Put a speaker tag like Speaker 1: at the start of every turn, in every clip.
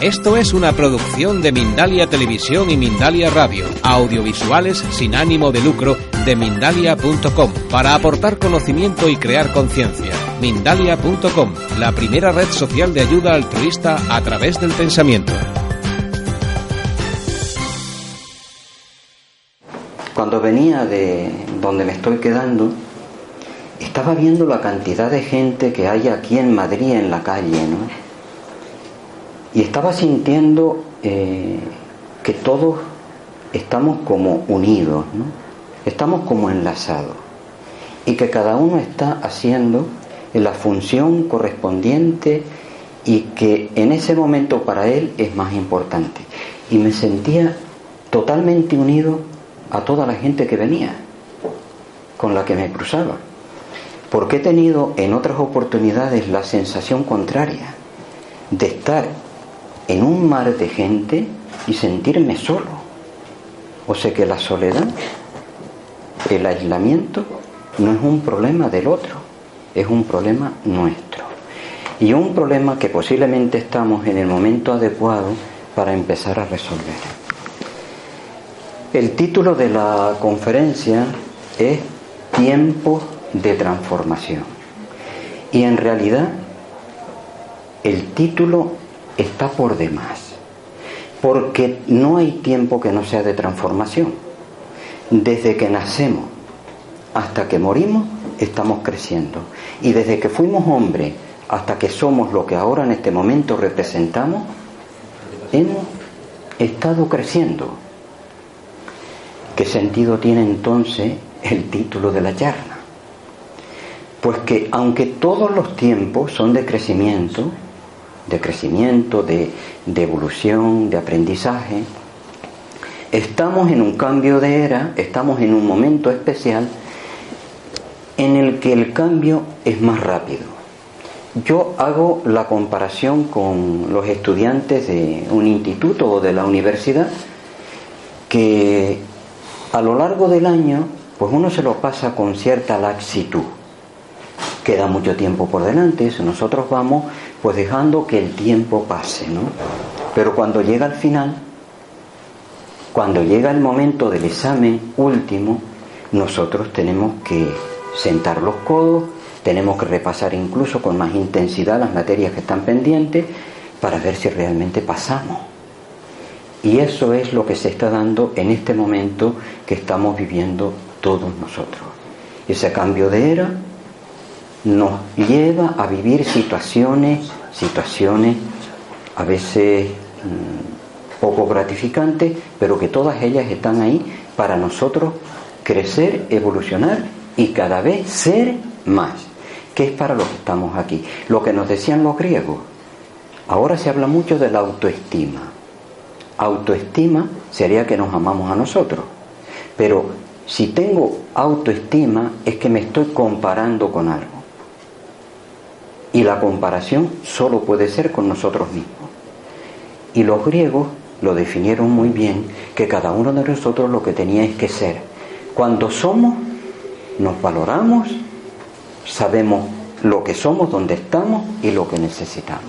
Speaker 1: Esto es una producción de Mindalia Televisión y Mindalia Radio, audiovisuales sin ánimo de lucro de mindalia.com, para aportar conocimiento y crear conciencia. Mindalia.com, la primera red social de ayuda altruista a través del pensamiento.
Speaker 2: Cuando venía de donde me estoy quedando, estaba viendo la cantidad de gente que hay aquí en Madrid en la calle, ¿no? Y estaba sintiendo eh, que todos estamos como unidos, ¿no? estamos como enlazados y que cada uno está haciendo la función correspondiente y que en ese momento para él es más importante. Y me sentía totalmente unido a toda la gente que venía, con la que me cruzaba, porque he tenido en otras oportunidades la sensación contraria de estar en un mar de gente y sentirme solo. O sea que la soledad, el aislamiento, no es un problema del otro, es un problema nuestro. Y un problema que posiblemente estamos en el momento adecuado para empezar a resolver. El título de la conferencia es Tiempo de transformación. Y en realidad el título está por demás, porque no hay tiempo que no sea de transformación. Desde que nacemos hasta que morimos, estamos creciendo. Y desde que fuimos hombres hasta que somos lo que ahora en este momento representamos, hemos estado creciendo. ¿Qué sentido tiene entonces el título de la charla? Pues que aunque todos los tiempos son de crecimiento, de crecimiento, de, evolución, de aprendizaje. Estamos en un cambio de era, estamos en un momento especial en el que el cambio es más rápido. Yo hago la comparación con los estudiantes de un instituto o de la universidad que a lo largo del año pues uno se lo pasa con cierta laxitud. Queda mucho tiempo por delante, nosotros vamos pues dejando que el tiempo pase, ¿no? Pero cuando llega al final, cuando llega el momento del examen último, nosotros tenemos que sentar los codos, tenemos que repasar incluso con más intensidad las materias que están pendientes para ver si realmente pasamos. Y eso es lo que se está dando en este momento que estamos viviendo todos nosotros. Ese cambio de era nos lleva a vivir situaciones, situaciones a veces mm, poco gratificantes, pero que todas ellas están ahí para nosotros crecer, evolucionar y cada vez ser más, que es para lo que estamos aquí. Lo que nos decían los griegos. Ahora se habla mucho de la autoestima. Autoestima sería que nos amamos a nosotros, pero si tengo autoestima es que me estoy comparando con algo. Y la comparación solo puede ser con nosotros mismos. Y los griegos lo definieron muy bien, que cada uno de nosotros lo que tenía es que ser. Cuando somos, nos valoramos, sabemos lo que somos, dónde estamos y lo que necesitamos.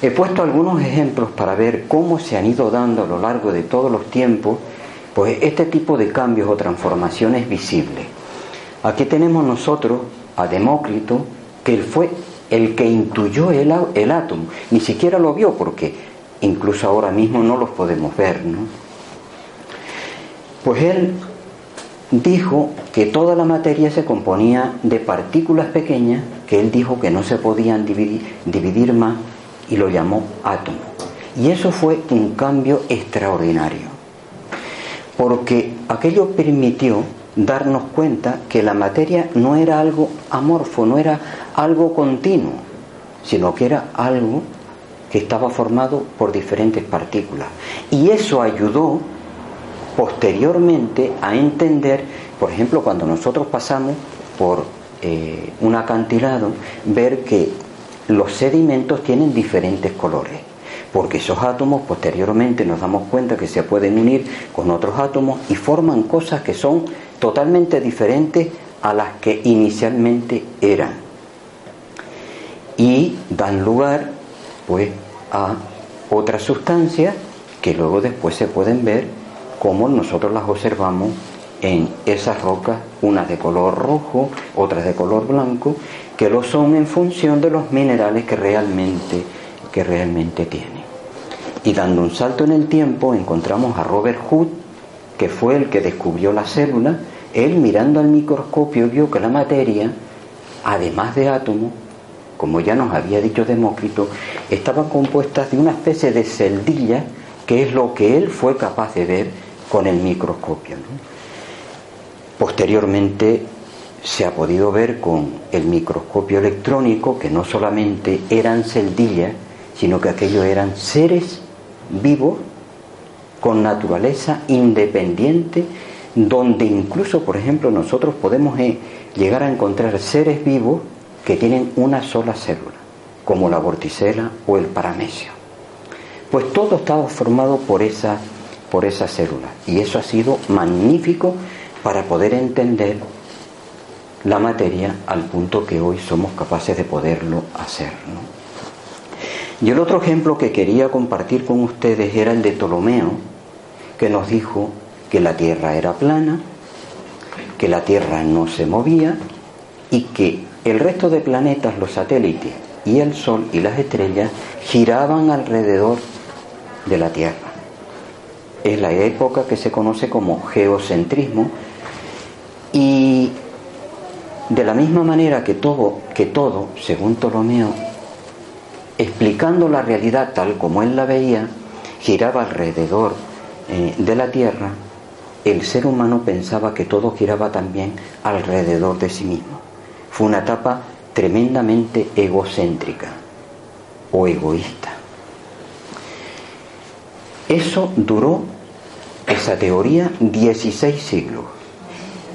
Speaker 2: He puesto algunos ejemplos para ver cómo se han ido dando a lo largo de todos los tiempos, pues este tipo de cambios o transformaciones visibles. Aquí tenemos nosotros a Demócrito, que él fue el que intuyó el, el átomo, ni siquiera lo vio porque incluso ahora mismo no los podemos ver, ¿no? Pues él dijo que toda la materia se componía de partículas pequeñas que él dijo que no se podían dividir, dividir más y lo llamó átomo. Y eso fue un cambio extraordinario, porque aquello permitió darnos cuenta que la materia no era algo amorfo, no era algo continuo, sino que era algo que estaba formado por diferentes partículas. Y eso ayudó posteriormente a entender, por ejemplo, cuando nosotros pasamos por eh, un acantilado, ver que los sedimentos tienen diferentes colores, porque esos átomos posteriormente nos damos cuenta que se pueden unir con otros átomos y forman cosas que son totalmente diferentes a las que inicialmente eran. Y dan lugar pues a otras sustancias que luego después se pueden ver como nosotros las observamos en esas rocas, unas de color rojo, otras de color blanco, que lo son en función de los minerales que realmente, que realmente tiene. Y dando un salto en el tiempo encontramos a Robert Hood, que fue el que descubrió la célula, él mirando al microscopio vio que la materia, además de átomos, como ya nos había dicho Demócrito, estaba compuesta de una especie de celdilla, que es lo que él fue capaz de ver con el microscopio. Posteriormente se ha podido ver con el microscopio electrónico que no solamente eran celdillas, sino que aquellos eran seres vivos con naturaleza independiente, donde incluso, por ejemplo, nosotros podemos eh, llegar a encontrar seres vivos que tienen una sola célula, como la vorticela o el paramesio. Pues todo estaba formado por esa, por esa célula y eso ha sido magnífico para poder entender la materia al punto que hoy somos capaces de poderlo hacer. Y el otro ejemplo que quería compartir con ustedes era el de Ptolomeo, que nos dijo que la Tierra era plana, que la Tierra no se movía y que el resto de planetas, los satélites y el Sol y las estrellas giraban alrededor de la Tierra. Es la época que se conoce como geocentrismo y de la misma manera que todo, que todo, según Ptolomeo, explicando la realidad tal como él la veía, giraba alrededor eh, de la Tierra, el ser humano pensaba que todo giraba también alrededor de sí mismo. Fue una etapa tremendamente egocéntrica o egoísta. Eso duró, esa teoría, 16 siglos.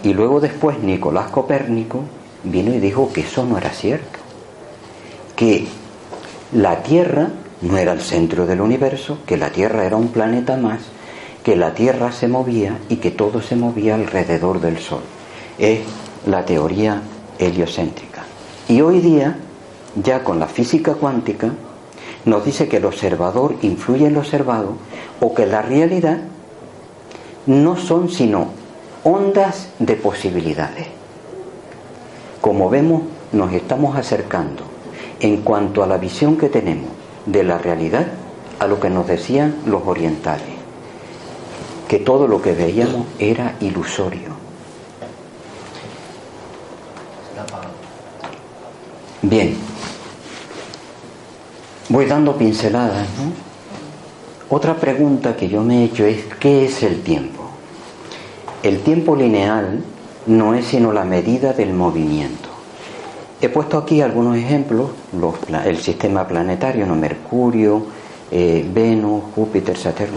Speaker 2: Y luego después Nicolás Copérnico vino y dijo que eso no era cierto, que la Tierra no era el centro del universo, que la Tierra era un planeta más, que la Tierra se movía y que todo se movía alrededor del Sol. Es la teoría heliocéntrica. Y hoy día, ya con la física cuántica, nos dice que el observador influye en el observado o que la realidad no son sino ondas de posibilidades. Como vemos, nos estamos acercando en cuanto a la visión que tenemos de la realidad a lo que nos decían los orientales, que todo lo que veíamos era ilusorio. Bien, voy dando pinceladas. Otra pregunta que yo me he hecho es, ¿qué es el tiempo? El tiempo lineal no es sino la medida del movimiento. He puesto aquí algunos ejemplos, el sistema planetario, ¿no? Mercurio, eh, Venus, Júpiter, Saturno,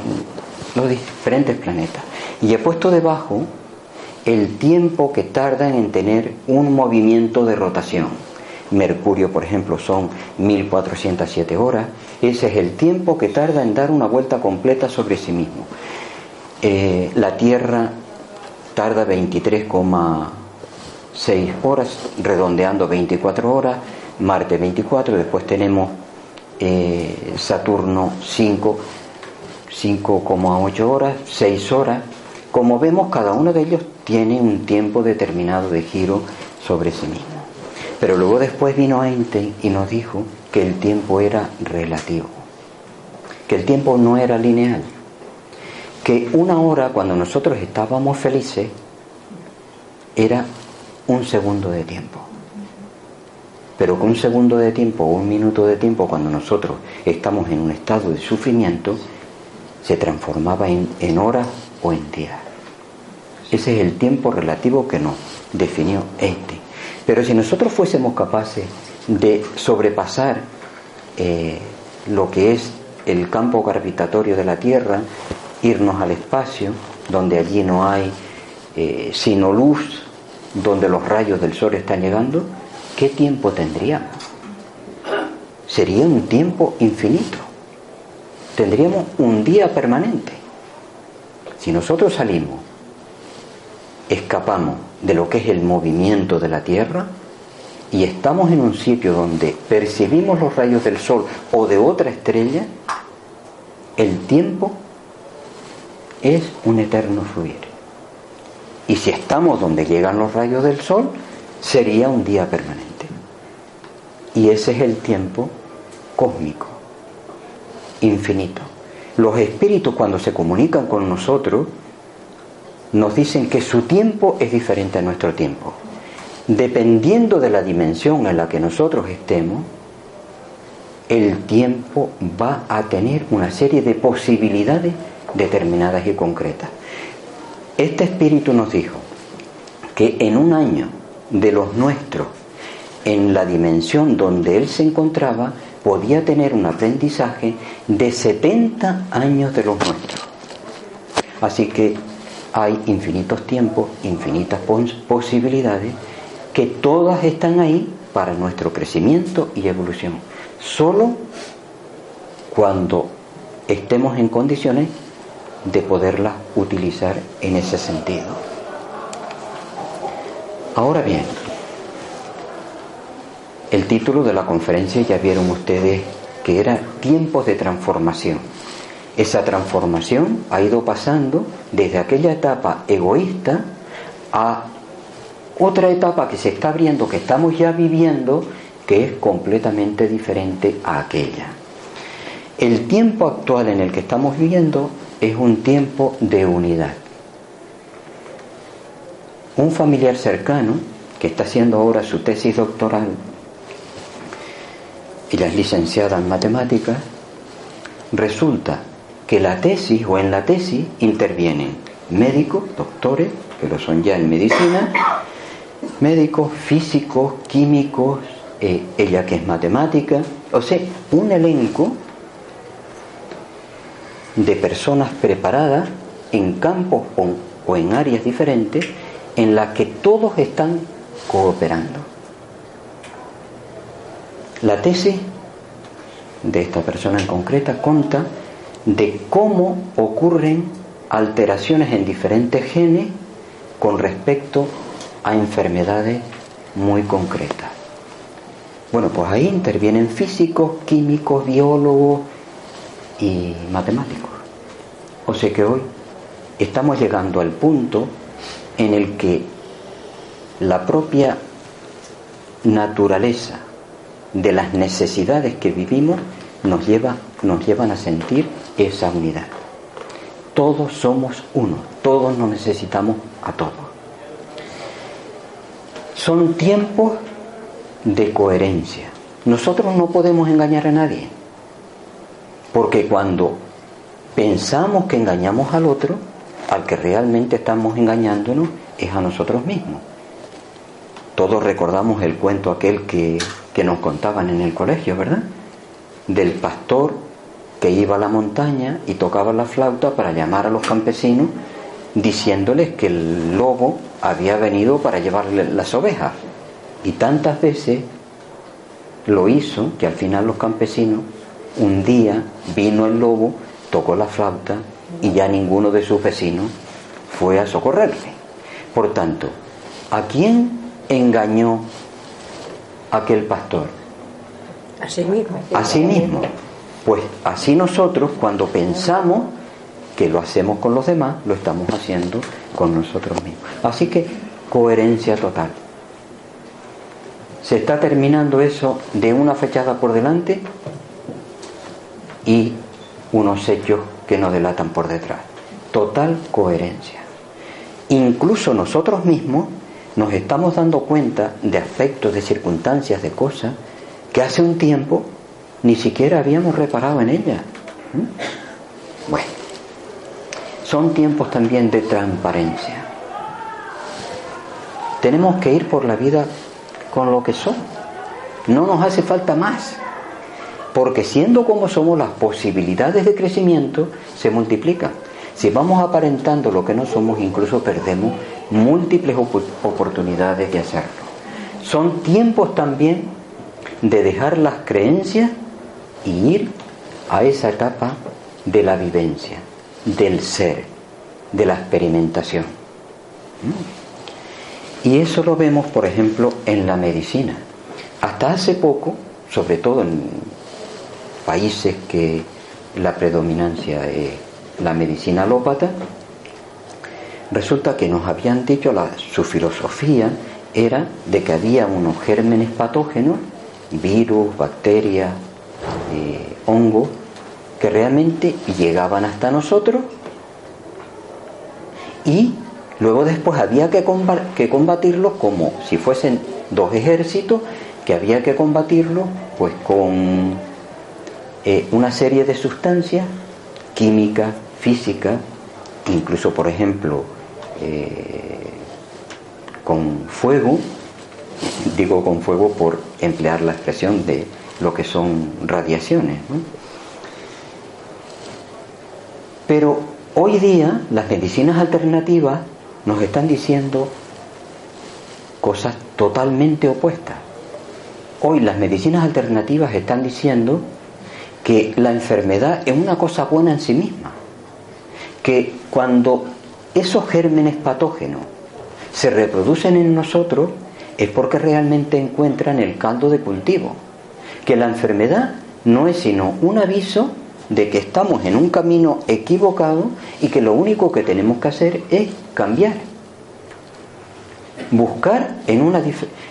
Speaker 2: los diferentes planetas. Y he puesto debajo el tiempo que tardan en tener un movimiento de rotación. Mercurio, por ejemplo, son 1407 horas. Ese es el tiempo que tarda en dar una vuelta completa sobre sí mismo. Eh, la Tierra tarda 23,6 horas, redondeando 24 horas, Marte 24, después tenemos eh, Saturno 5, 5,8 horas, 6 horas. Como vemos, cada uno de ellos tiene un tiempo determinado de giro sobre sí mismo. Pero luego después vino Einstein y nos dijo que el tiempo era relativo, que el tiempo no era lineal que una hora cuando nosotros estábamos felices era un segundo de tiempo. Pero que un segundo de tiempo o un minuto de tiempo cuando nosotros estamos en un estado de sufrimiento se transformaba en, en horas o en días. Ese es el tiempo relativo que nos definió este. Pero si nosotros fuésemos capaces de sobrepasar eh, lo que es el campo gravitatorio de la Tierra, irnos al espacio, donde allí no hay eh, sino luz, donde los rayos del sol están llegando, ¿qué tiempo tendríamos? Sería un tiempo infinito. Tendríamos un día permanente. Si nosotros salimos, escapamos de lo que es el movimiento de la Tierra y estamos en un sitio donde percibimos los rayos del sol o de otra estrella, el tiempo es un eterno fluir. Y si estamos donde llegan los rayos del sol, sería un día permanente. Y ese es el tiempo cósmico, infinito. Los espíritus cuando se comunican con nosotros nos dicen que su tiempo es diferente a nuestro tiempo. Dependiendo de la dimensión en la que nosotros estemos, el tiempo va a tener una serie de posibilidades determinadas y concretas. Este espíritu nos dijo que en un año de los nuestros, en la dimensión donde él se encontraba, podía tener un aprendizaje de 70 años de los nuestros. Así que hay infinitos tiempos, infinitas posibilidades, que todas están ahí para nuestro crecimiento y evolución. Solo cuando estemos en condiciones de poderlas utilizar en ese sentido. Ahora bien, el título de la conferencia ya vieron ustedes que era Tiempos de transformación. Esa transformación ha ido pasando desde aquella etapa egoísta a otra etapa que se está abriendo, que estamos ya viviendo, que es completamente diferente a aquella. El tiempo actual en el que estamos viviendo es un tiempo de unidad. Un familiar cercano que está haciendo ahora su tesis doctoral, ella es licenciada en matemáticas, resulta que la tesis o en la tesis intervienen médicos, doctores, que lo son ya en medicina, médicos, físicos, químicos, eh, ella que es matemática, o sea, un elenco de personas preparadas en campos o, en áreas diferentes en las que todos están cooperando. La tesis de esta persona en concreta conta de cómo ocurren alteraciones en diferentes genes con respecto a enfermedades muy concretas. Bueno, pues ahí intervienen físicos, químicos, biólogos y matemáticos. O sea que hoy estamos llegando al punto en el que la propia naturaleza de las necesidades que vivimos nos, lleva, nos llevan a sentir esa unidad. Todos somos uno, todos nos necesitamos a todos. Son tiempos de coherencia. Nosotros no podemos engañar a nadie, porque cuando pensamos que engañamos al otro, al que realmente estamos engañándonos es a nosotros mismos. Todos recordamos el cuento aquel que, que nos contaban en el colegio, ¿verdad? Del pastor que iba a la montaña y tocaba la flauta para llamar a los campesinos diciéndoles que el lobo había venido para llevarle las ovejas. Y tantas veces lo hizo que al final los campesinos, un día vino el lobo, tocó la flauta y ya ninguno de sus vecinos fue a socorrerle. Por tanto, ¿a quién engañó aquel pastor?
Speaker 3: A sí mismo.
Speaker 2: A sí mismo. Pues así nosotros cuando pensamos que lo hacemos con los demás, lo estamos haciendo con nosotros mismos. Así que coherencia total. Se está terminando eso de una fechada por delante y unos hechos que nos delatan por detrás. Total coherencia. Incluso nosotros mismos nos estamos dando cuenta de aspectos, de circunstancias, de cosas que hace un tiempo ni siquiera habíamos reparado en ella. ¿Mm? Bueno, son tiempos también de transparencia. Tenemos que ir por la vida con lo que son. No nos hace falta más. Porque siendo como somos, las posibilidades de crecimiento se multiplican. Si vamos aparentando lo que no somos, incluso perdemos múltiples oportunidades de hacerlo. Son tiempos también de dejar las creencias y ir a esa etapa de la vivencia, del ser, de la experimentación. Y eso lo vemos, por ejemplo, en la medicina. Hasta hace poco, sobre todo en países que la predominancia es la medicina alópata, resulta que nos habían dicho, la, su filosofía era de que había unos gérmenes patógenos, virus, bacterias, eh, hongos, que realmente llegaban hasta nosotros y luego después había que, combatirlos como si fuesen dos ejércitos, que había que combatirlos pues con eh, una serie de sustancias químicas, físicas, incluso por ejemplo eh, con fuego, digo con fuego por emplear la expresión de lo que son radiaciones. Pero hoy día las medicinas alternativas nos están diciendo cosas totalmente opuestas. Hoy las medicinas alternativas están diciendo que la enfermedad es una cosa buena en sí misma, que cuando esos gérmenes patógenos se reproducen en nosotros es porque realmente encuentran el caldo de cultivo, que la enfermedad no es sino un aviso de que estamos en un camino equivocado y que lo único que tenemos que hacer es cambiar, buscar en una,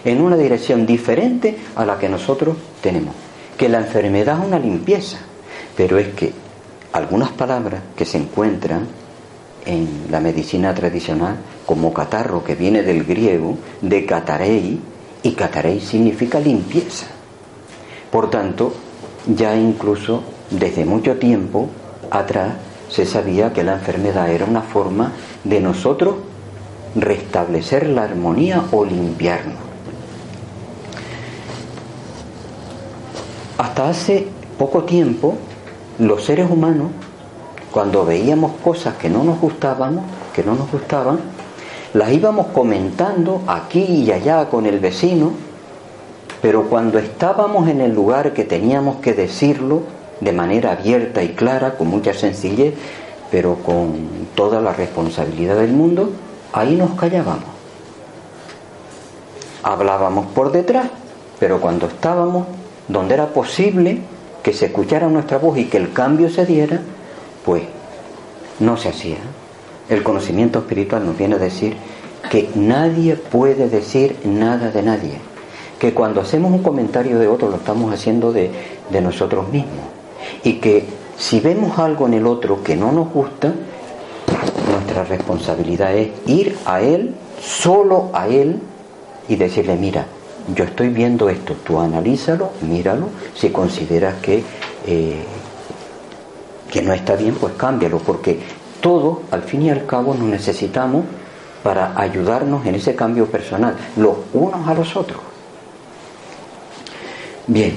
Speaker 2: en una dirección diferente a la que nosotros tenemos. Que la enfermedad es una limpieza, pero es que algunas palabras que se encuentran en la medicina tradicional, como catarro, que viene del griego, de catarei, y catarei significa limpieza. Por tanto, ya incluso desde mucho tiempo atrás se sabía que la enfermedad era una forma de nosotros restablecer la armonía o limpiarnos. Hasta hace poco tiempo, los seres humanos, cuando veíamos cosas que no nos gustaban, que no nos gustaban, las íbamos comentando aquí y allá con el vecino, pero cuando estábamos en el lugar que teníamos que decirlo de manera abierta y clara, con mucha sencillez, pero con toda la responsabilidad del mundo, ahí nos callábamos. Hablábamos por detrás, pero cuando estábamos donde era posible que se escuchara nuestra voz y que el cambio se diera, pues no se hacía. El conocimiento espiritual nos viene a decir que nadie puede decir nada de nadie, que cuando hacemos un comentario de otro lo estamos haciendo de, nosotros mismos. Y que si vemos algo en el otro que no nos gusta, nuestra responsabilidad es ir a él, solo a él, y decirle, mira, yo estoy viendo esto, tú analízalo, míralo, si consideras que, eh, que no está bien, pues cámbialo, porque todo, al fin y al cabo, nos necesitamos para ayudarnos en ese cambio personal, los unos a los otros. Bien,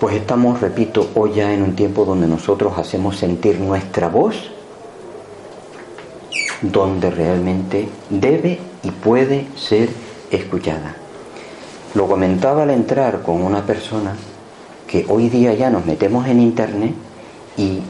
Speaker 2: pues estamos, repito, hoy ya en un tiempo donde nosotros hacemos sentir nuestra voz, donde realmente debe y puede ser escuchada. Lo comentaba al entrar con una persona que hoy día ya nos metemos en internet y,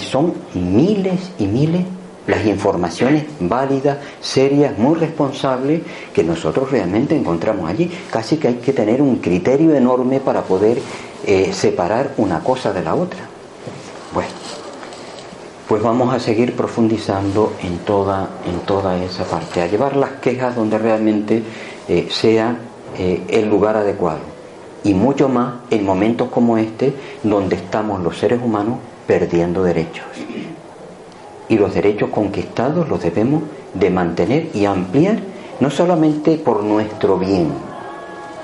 Speaker 2: son miles y miles las informaciones válidas, serias, muy responsables que nosotros realmente encontramos allí. Casi que hay que tener un criterio enorme para poder eh, separar una cosa de la otra. Bueno, pues vamos a seguir profundizando en toda, en toda esa parte, a llevar las quejas donde realmente eh, sea eh, el lugar adecuado. Y mucho más en momentos como este, donde estamos los seres humanos perdiendo derechos. Y los derechos conquistados los debemos de mantener y ampliar, no solamente por nuestro bien,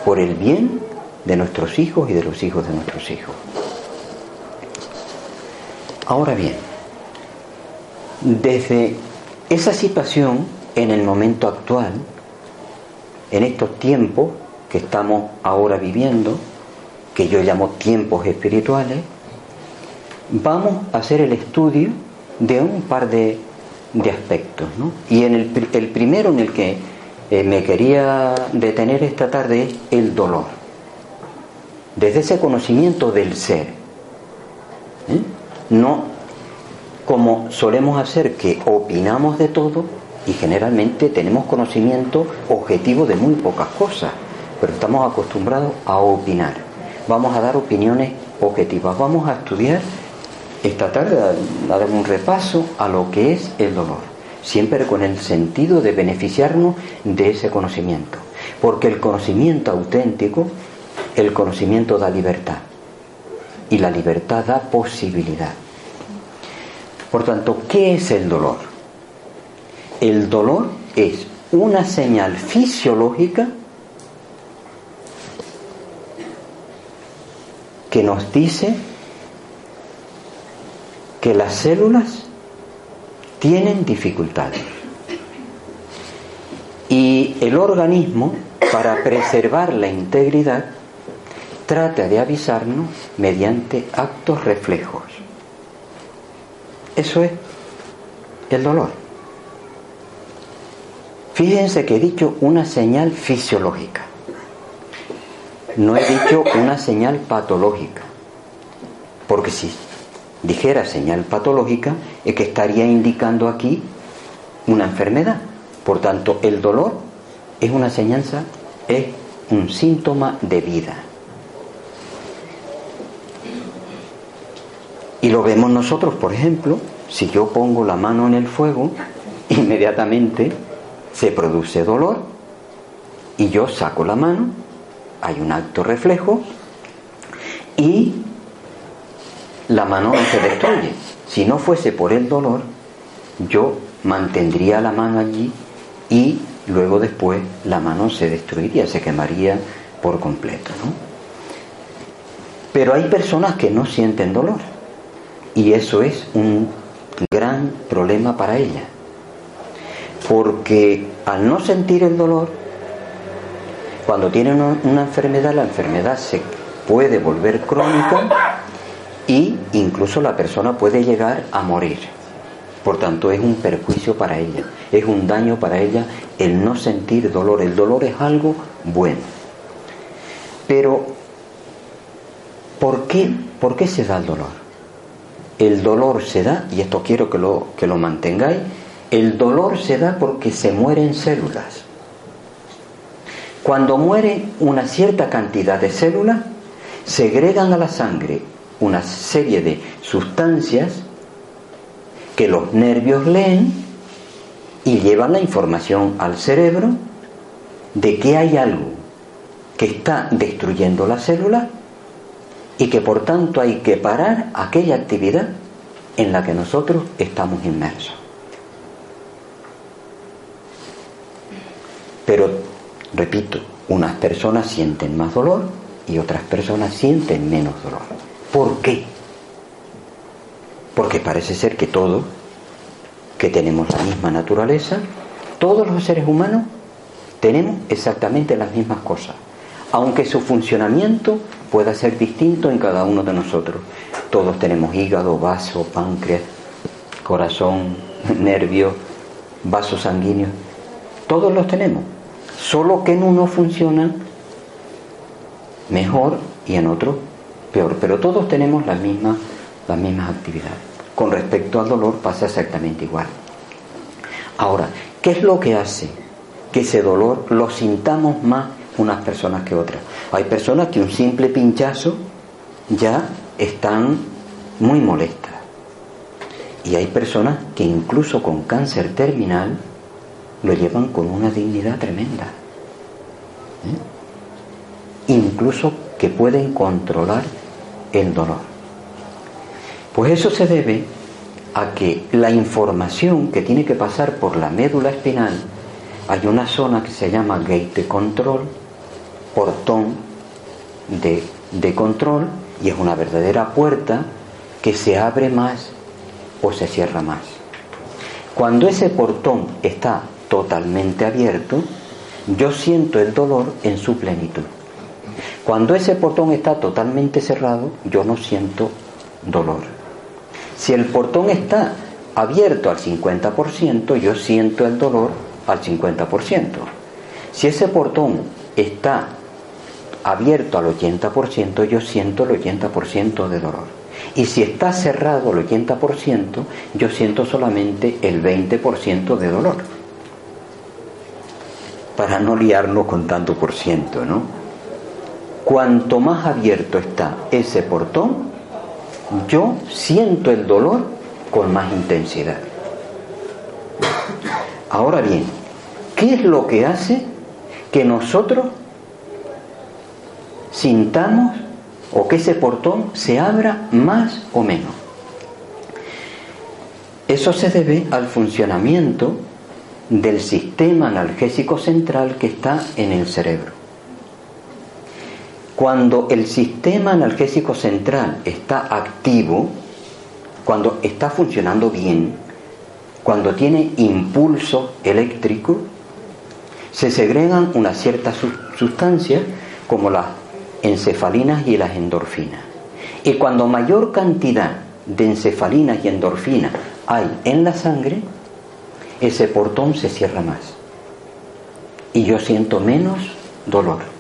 Speaker 2: por el bien de nuestros hijos y de los hijos de nuestros hijos. Ahora bien, desde esa situación, en el momento actual, en estos tiempos que estamos ahora viviendo, que yo llamo tiempos espirituales, vamos a hacer el estudio de un par de, aspectos. Y en el, el, primero en el que eh, me quería detener esta tarde es el dolor. Desde ese conocimiento del ser. ¿eh? No como solemos hacer que opinamos de todo y generalmente tenemos conocimiento objetivo de muy pocas cosas, pero estamos acostumbrados a opinar. Vamos a dar opiniones objetivas, vamos a estudiar esta tarde, a dar un repaso a lo que es el dolor, siempre con el sentido de beneficiarnos de ese conocimiento, porque el conocimiento auténtico, el conocimiento da libertad y la libertad da posibilidad. Por tanto, ¿qué es el dolor? El dolor es una señal fisiológica que nos dice que las células tienen dificultades. Y el organismo, para preservar la integridad, trata de avisarnos mediante actos reflejos. Eso es el dolor. Fíjense que he dicho una señal fisiológica. No he dicho una señal patológica. Porque si dijera señal patológica, es que estaría indicando aquí una enfermedad. Por tanto, el dolor es una señanza, es un síntoma de vida. Y lo vemos nosotros, por ejemplo, si yo pongo la mano en el fuego, inmediatamente se produce dolor y yo saco la mano, hay un acto reflejo y la mano no se destruye. Si no fuese por el dolor, yo mantendría la mano allí y luego después la mano se destruiría, se quemaría por completo. Pero hay personas que no sienten dolor y eso es un gran problema para ella. Porque al no sentir el dolor, cuando tiene una, enfermedad, la enfermedad se puede volver crónica y incluso la persona puede llegar a morir. Por tanto, es un perjuicio para ella, es un daño para ella el no sentir dolor. El dolor es algo bueno. Pero, ¿por qué, ¿por qué se da el dolor? el dolor se da, y esto quiero que lo, que lo mantengáis, el dolor se da porque se mueren células. Cuando muere una cierta cantidad de células, segregan a la sangre una serie de sustancias que los nervios leen y llevan la información al cerebro de que hay algo que está destruyendo la célula y que por tanto hay que parar aquella actividad en la que nosotros estamos inmersos. Pero, repito, unas personas sienten más dolor y otras personas sienten menos dolor. ¿Por qué? Porque parece ser que todos, que tenemos la misma naturaleza, todos los seres humanos tenemos exactamente las mismas cosas, aunque su funcionamiento pueda ser distinto en cada uno de nosotros. Todos tenemos hígado, vaso, páncreas, corazón, nervio, vasos sanguíneos. Todos los tenemos. Solo que en uno funcionan mejor y en otro peor. Pero todos tenemos las mismas, las mismas actividades. Con respecto al dolor pasa exactamente igual. Ahora, ¿qué es lo que hace que ese dolor lo sintamos más unas personas que otras? Hay personas que un simple pinchazo ya están muy molestas. Y hay personas que incluso con cáncer terminal lo llevan con una dignidad tremenda. ¿eh? Incluso que pueden controlar el dolor. Pues eso se debe a que la información que tiene que pasar por la médula espinal, hay una zona que se llama gate control, portón de, de control y es una verdadera puerta que se abre más o se cierra más. Cuando ese portón está totalmente abierto, yo siento el dolor en su plenitud. Cuando ese portón está totalmente cerrado, yo no siento dolor. Si el portón está abierto al 50%, yo siento el dolor al 50%. Si ese portón está abierto al 80%, yo siento el 80% de dolor. Y si está cerrado el 80%, yo siento solamente el 20% de dolor. Para no liarnos con tanto por ciento, ¿no? Cuanto más abierto está ese portón, yo siento el dolor con más intensidad. Ahora bien, ¿qué es lo que hace que nosotros sintamos o que ese portón se abra más o menos? Eso se debe al funcionamiento del sistema analgésico central que está en el cerebro. Cuando el sistema analgésico central está activo, cuando está funcionando bien, cuando tiene impulso eléctrico, se segregan unas ciertas sustancias como las encefalinas y las endorfinas. Y cuando mayor cantidad de encefalinas y endorfinas hay en la sangre, ese portón se cierra más. Y yo siento menos dolor.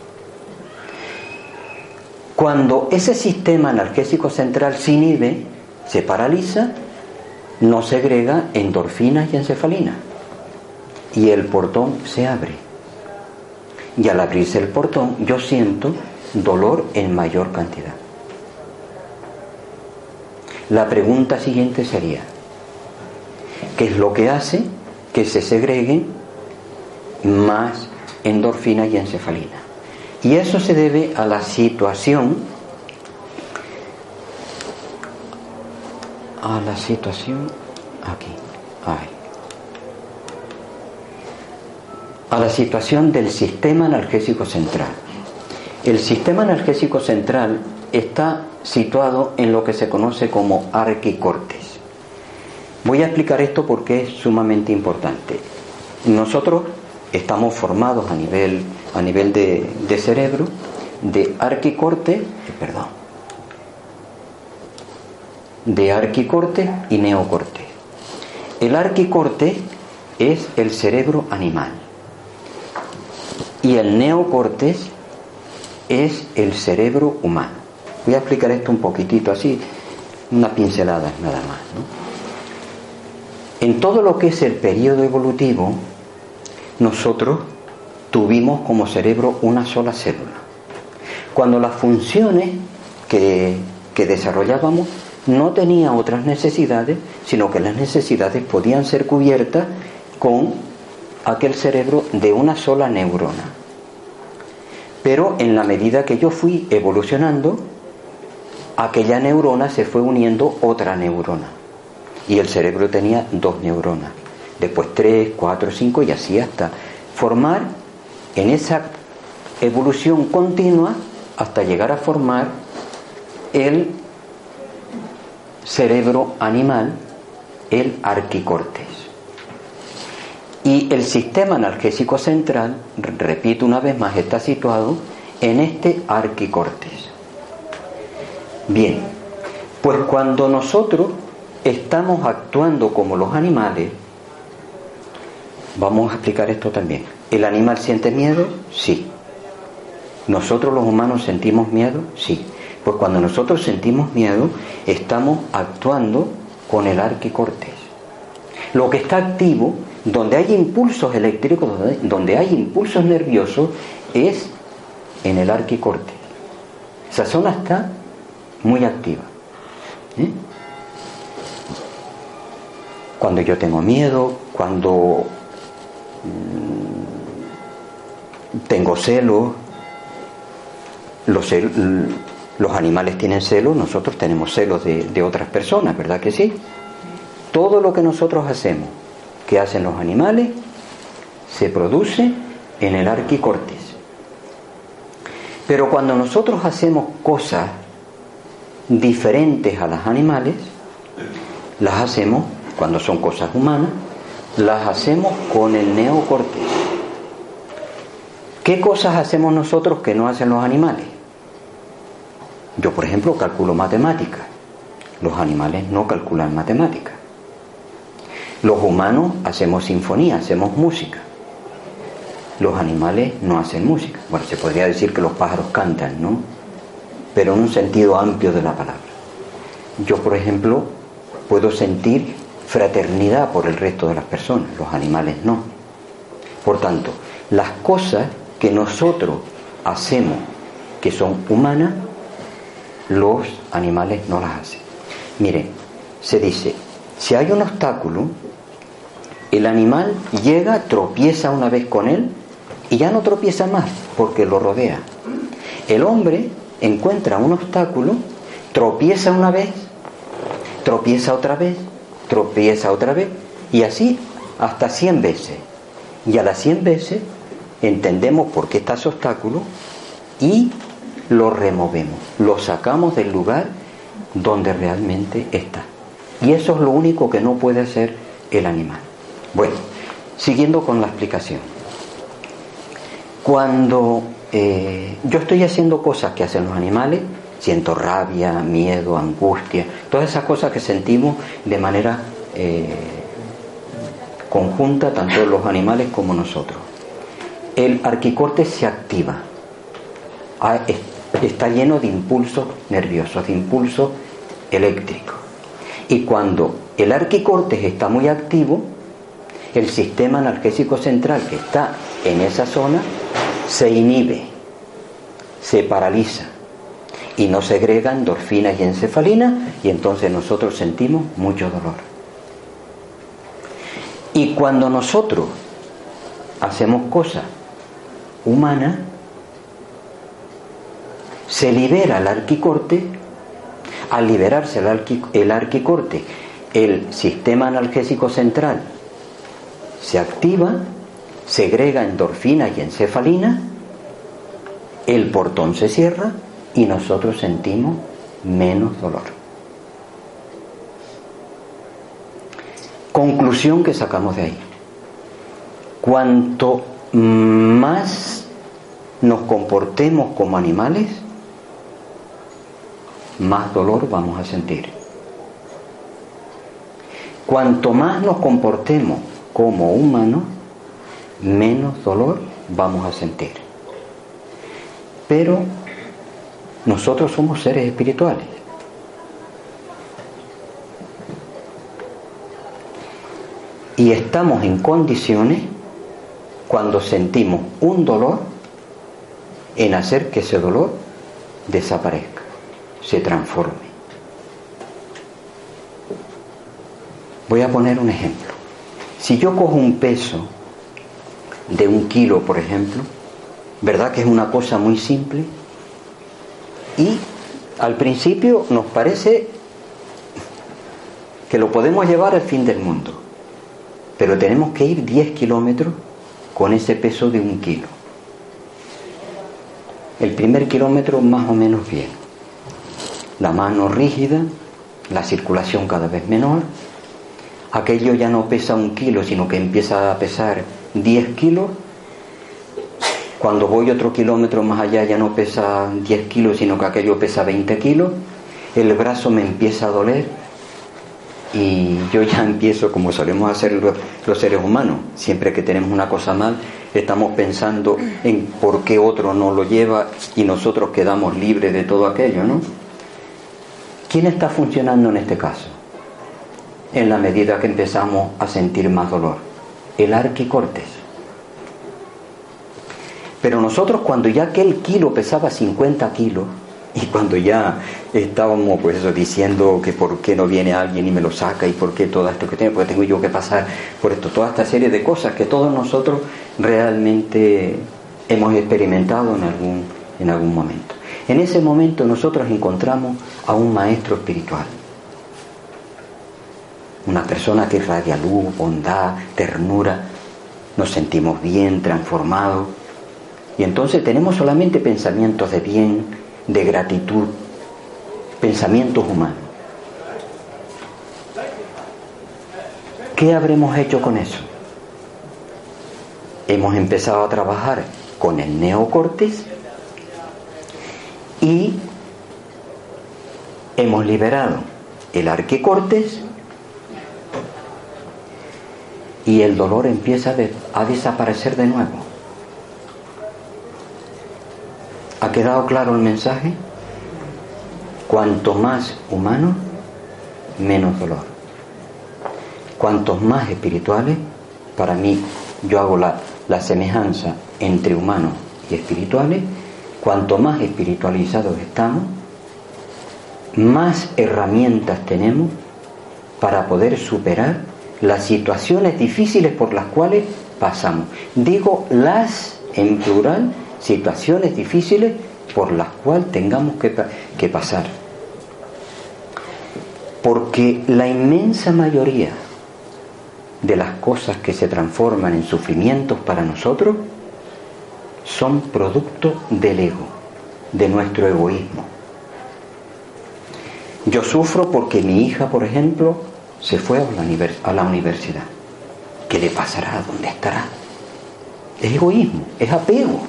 Speaker 2: Cuando ese sistema analgésico central se inhibe, se paraliza, no segrega endorfinas y encefalinas. Y el portón se abre. Y al abrirse el portón, yo siento dolor en mayor cantidad. La pregunta siguiente sería, ¿qué es lo que hace que se segreguen más endorfina y encefalina? Y eso se debe a la situación, a la situación aquí, a la situación del sistema analgésico central. El sistema analgésico central está situado en lo que se conoce como arquicortes. Voy a explicar esto porque es sumamente importante. Nosotros estamos formados a nivel, a nivel de, de cerebro de arquicorte, perdón, de arquicorte y neocorte. El arquicorte es el cerebro animal y el neocortes es el cerebro humano. Voy a explicar esto un poquitito así, una pincelada nada más. En todo lo que es el periodo evolutivo, nosotros tuvimos como cerebro una sola célula. Cuando las funciones que, que desarrollábamos no tenía otras necesidades, sino que las necesidades podían ser cubiertas con aquel cerebro de una sola neurona. Pero en la medida que yo fui evolucionando, aquella neurona se fue uniendo otra neurona. Y el cerebro tenía dos neuronas. Después tres, cuatro, cinco y así hasta formar en esa evolución continua hasta llegar a formar el cerebro animal, el arquicortes. Y el sistema analgésico central, repito una vez más, está situado en este arquicortes. Bien, pues cuando nosotros estamos actuando como los animales, vamos a explicar esto también. ¿El animal siente miedo? Sí. ¿Nosotros los humanos sentimos miedo? Sí. Pues cuando nosotros sentimos miedo, estamos actuando con el arquicortes. Lo que está activo donde hay impulsos eléctricos, donde, hay impulsos nerviosos, es en el arquicorte. Esa zona está muy activa. ¿eh? Cuando yo tengo miedo, cuando mm, tengo celos, los, los, animales tienen celos, nosotros tenemos celos de, de otras personas, ¿verdad que sí? Todo lo que nosotros hacemos que hacen los animales se produce en el arquicortes. Pero cuando nosotros hacemos cosas diferentes a las animales, las hacemos, cuando son cosas humanas, las hacemos con el neocortes. ¿Qué cosas hacemos nosotros que no hacen los animales? Yo, por ejemplo, calculo matemáticas. Los animales no calculan matemáticas. Los humanos hacemos sinfonía, hacemos música. Los animales no hacen música. Bueno, se podría decir que los pájaros cantan, ¿no? Pero en un sentido amplio de la palabra. Yo, por ejemplo, puedo sentir fraternidad por el resto de las personas, los animales no. Por tanto, las cosas que nosotros hacemos que son humanas, los animales no las hacen. Miren, se dice, si hay un obstáculo, el animal llega, tropieza una vez con él y ya no tropieza más porque lo rodea. El hombre encuentra un obstáculo, tropieza una vez, tropieza otra vez, tropieza otra vez y así hasta 100 veces. Y a las 100 veces entendemos por qué está ese obstáculo y lo removemos, lo sacamos del lugar donde realmente está. Y eso es lo único que no puede hacer el animal. Bueno, siguiendo con la explicación. Cuando eh, yo estoy haciendo cosas que hacen los animales, siento rabia, miedo, angustia, todas esas cosas que sentimos de manera eh, conjunta, tanto los animales como nosotros. El arquicorte se activa, ah, está lleno de impulsos nerviosos, de impulsos eléctricos. Y cuando el arquicorte está muy activo, el sistema analgésico central que está en esa zona se inhibe, se paraliza y no segrega endorfinas y encefalina y entonces nosotros sentimos mucho dolor. Y cuando nosotros hacemos cosas humanas, se libera el arquicorte, al liberarse el, arquicorte, el sistema analgésico central se activa, segrega endorfina y encefalina, el portón se cierra y nosotros sentimos menos dolor. Conclusión que sacamos de ahí. Cuanto más nos comportemos como animales, más dolor vamos a sentir. Cuanto más nos comportemos como humanos, menos dolor vamos a sentir. Pero nosotros somos seres espirituales. Y estamos en condiciones, cuando sentimos un dolor, en hacer que ese dolor desaparezca, se transforme. Voy a poner un ejemplo. Si yo cojo un peso de un kilo, por ejemplo, ¿verdad que es una cosa muy simple? Y al principio nos parece que lo podemos llevar al fin del mundo, pero tenemos que ir 10 kilómetros con ese peso de un kilo. El primer kilómetro más o menos bien. La mano rígida, la circulación cada vez menor, aquello ya no pesa un kilo, sino que empieza a pesar 10 kilos. Cuando voy otro kilómetro más allá ya no pesa 10 kilos, sino que aquello pesa 20 kilos. El brazo me empieza a doler y yo ya empiezo, como solemos hacer los, seres humanos, siempre que tenemos una cosa mal, estamos pensando en por qué otro no lo lleva y nosotros quedamos libres de todo aquello, ¿no? ¿Quién está funcionando en este caso? en la medida que empezamos a sentir más dolor. El arquicortes. Pero nosotros cuando ya aquel kilo pesaba 50 kilos y cuando ya estábamos pues eso, diciendo que por qué no viene alguien y me lo saca y por qué todo esto que tengo, porque tengo yo que pasar por esto, toda esta serie de cosas que todos nosotros realmente hemos experimentado en algún, en algún momento. En ese momento nosotros encontramos a un maestro espiritual una persona que irradia luz, bondad, ternura, nos sentimos bien, transformados. Y entonces tenemos solamente pensamientos de bien, de gratitud, pensamientos humanos. ¿Qué habremos hecho con eso? Hemos empezado a trabajar con el neocortes y hemos liberado el arquicortes y el dolor empieza a desaparecer de nuevo. ¿Ha quedado claro el mensaje? Cuanto más humano, menos dolor. Cuantos más espirituales, para mí yo hago la, la semejanza entre humanos y espirituales, cuanto más espiritualizados estamos, más herramientas tenemos para poder superar las situaciones difíciles por las cuales pasamos. Digo las, en plural, situaciones difíciles por las cuales tengamos que, que pasar. Porque la inmensa mayoría de las cosas que se transforman en sufrimientos para nosotros son producto del ego, de nuestro egoísmo. Yo sufro porque mi hija, por ejemplo, se fue a la, universidad. ¿Qué le pasará? ¿Dónde estará? Es egoísmo, es apego.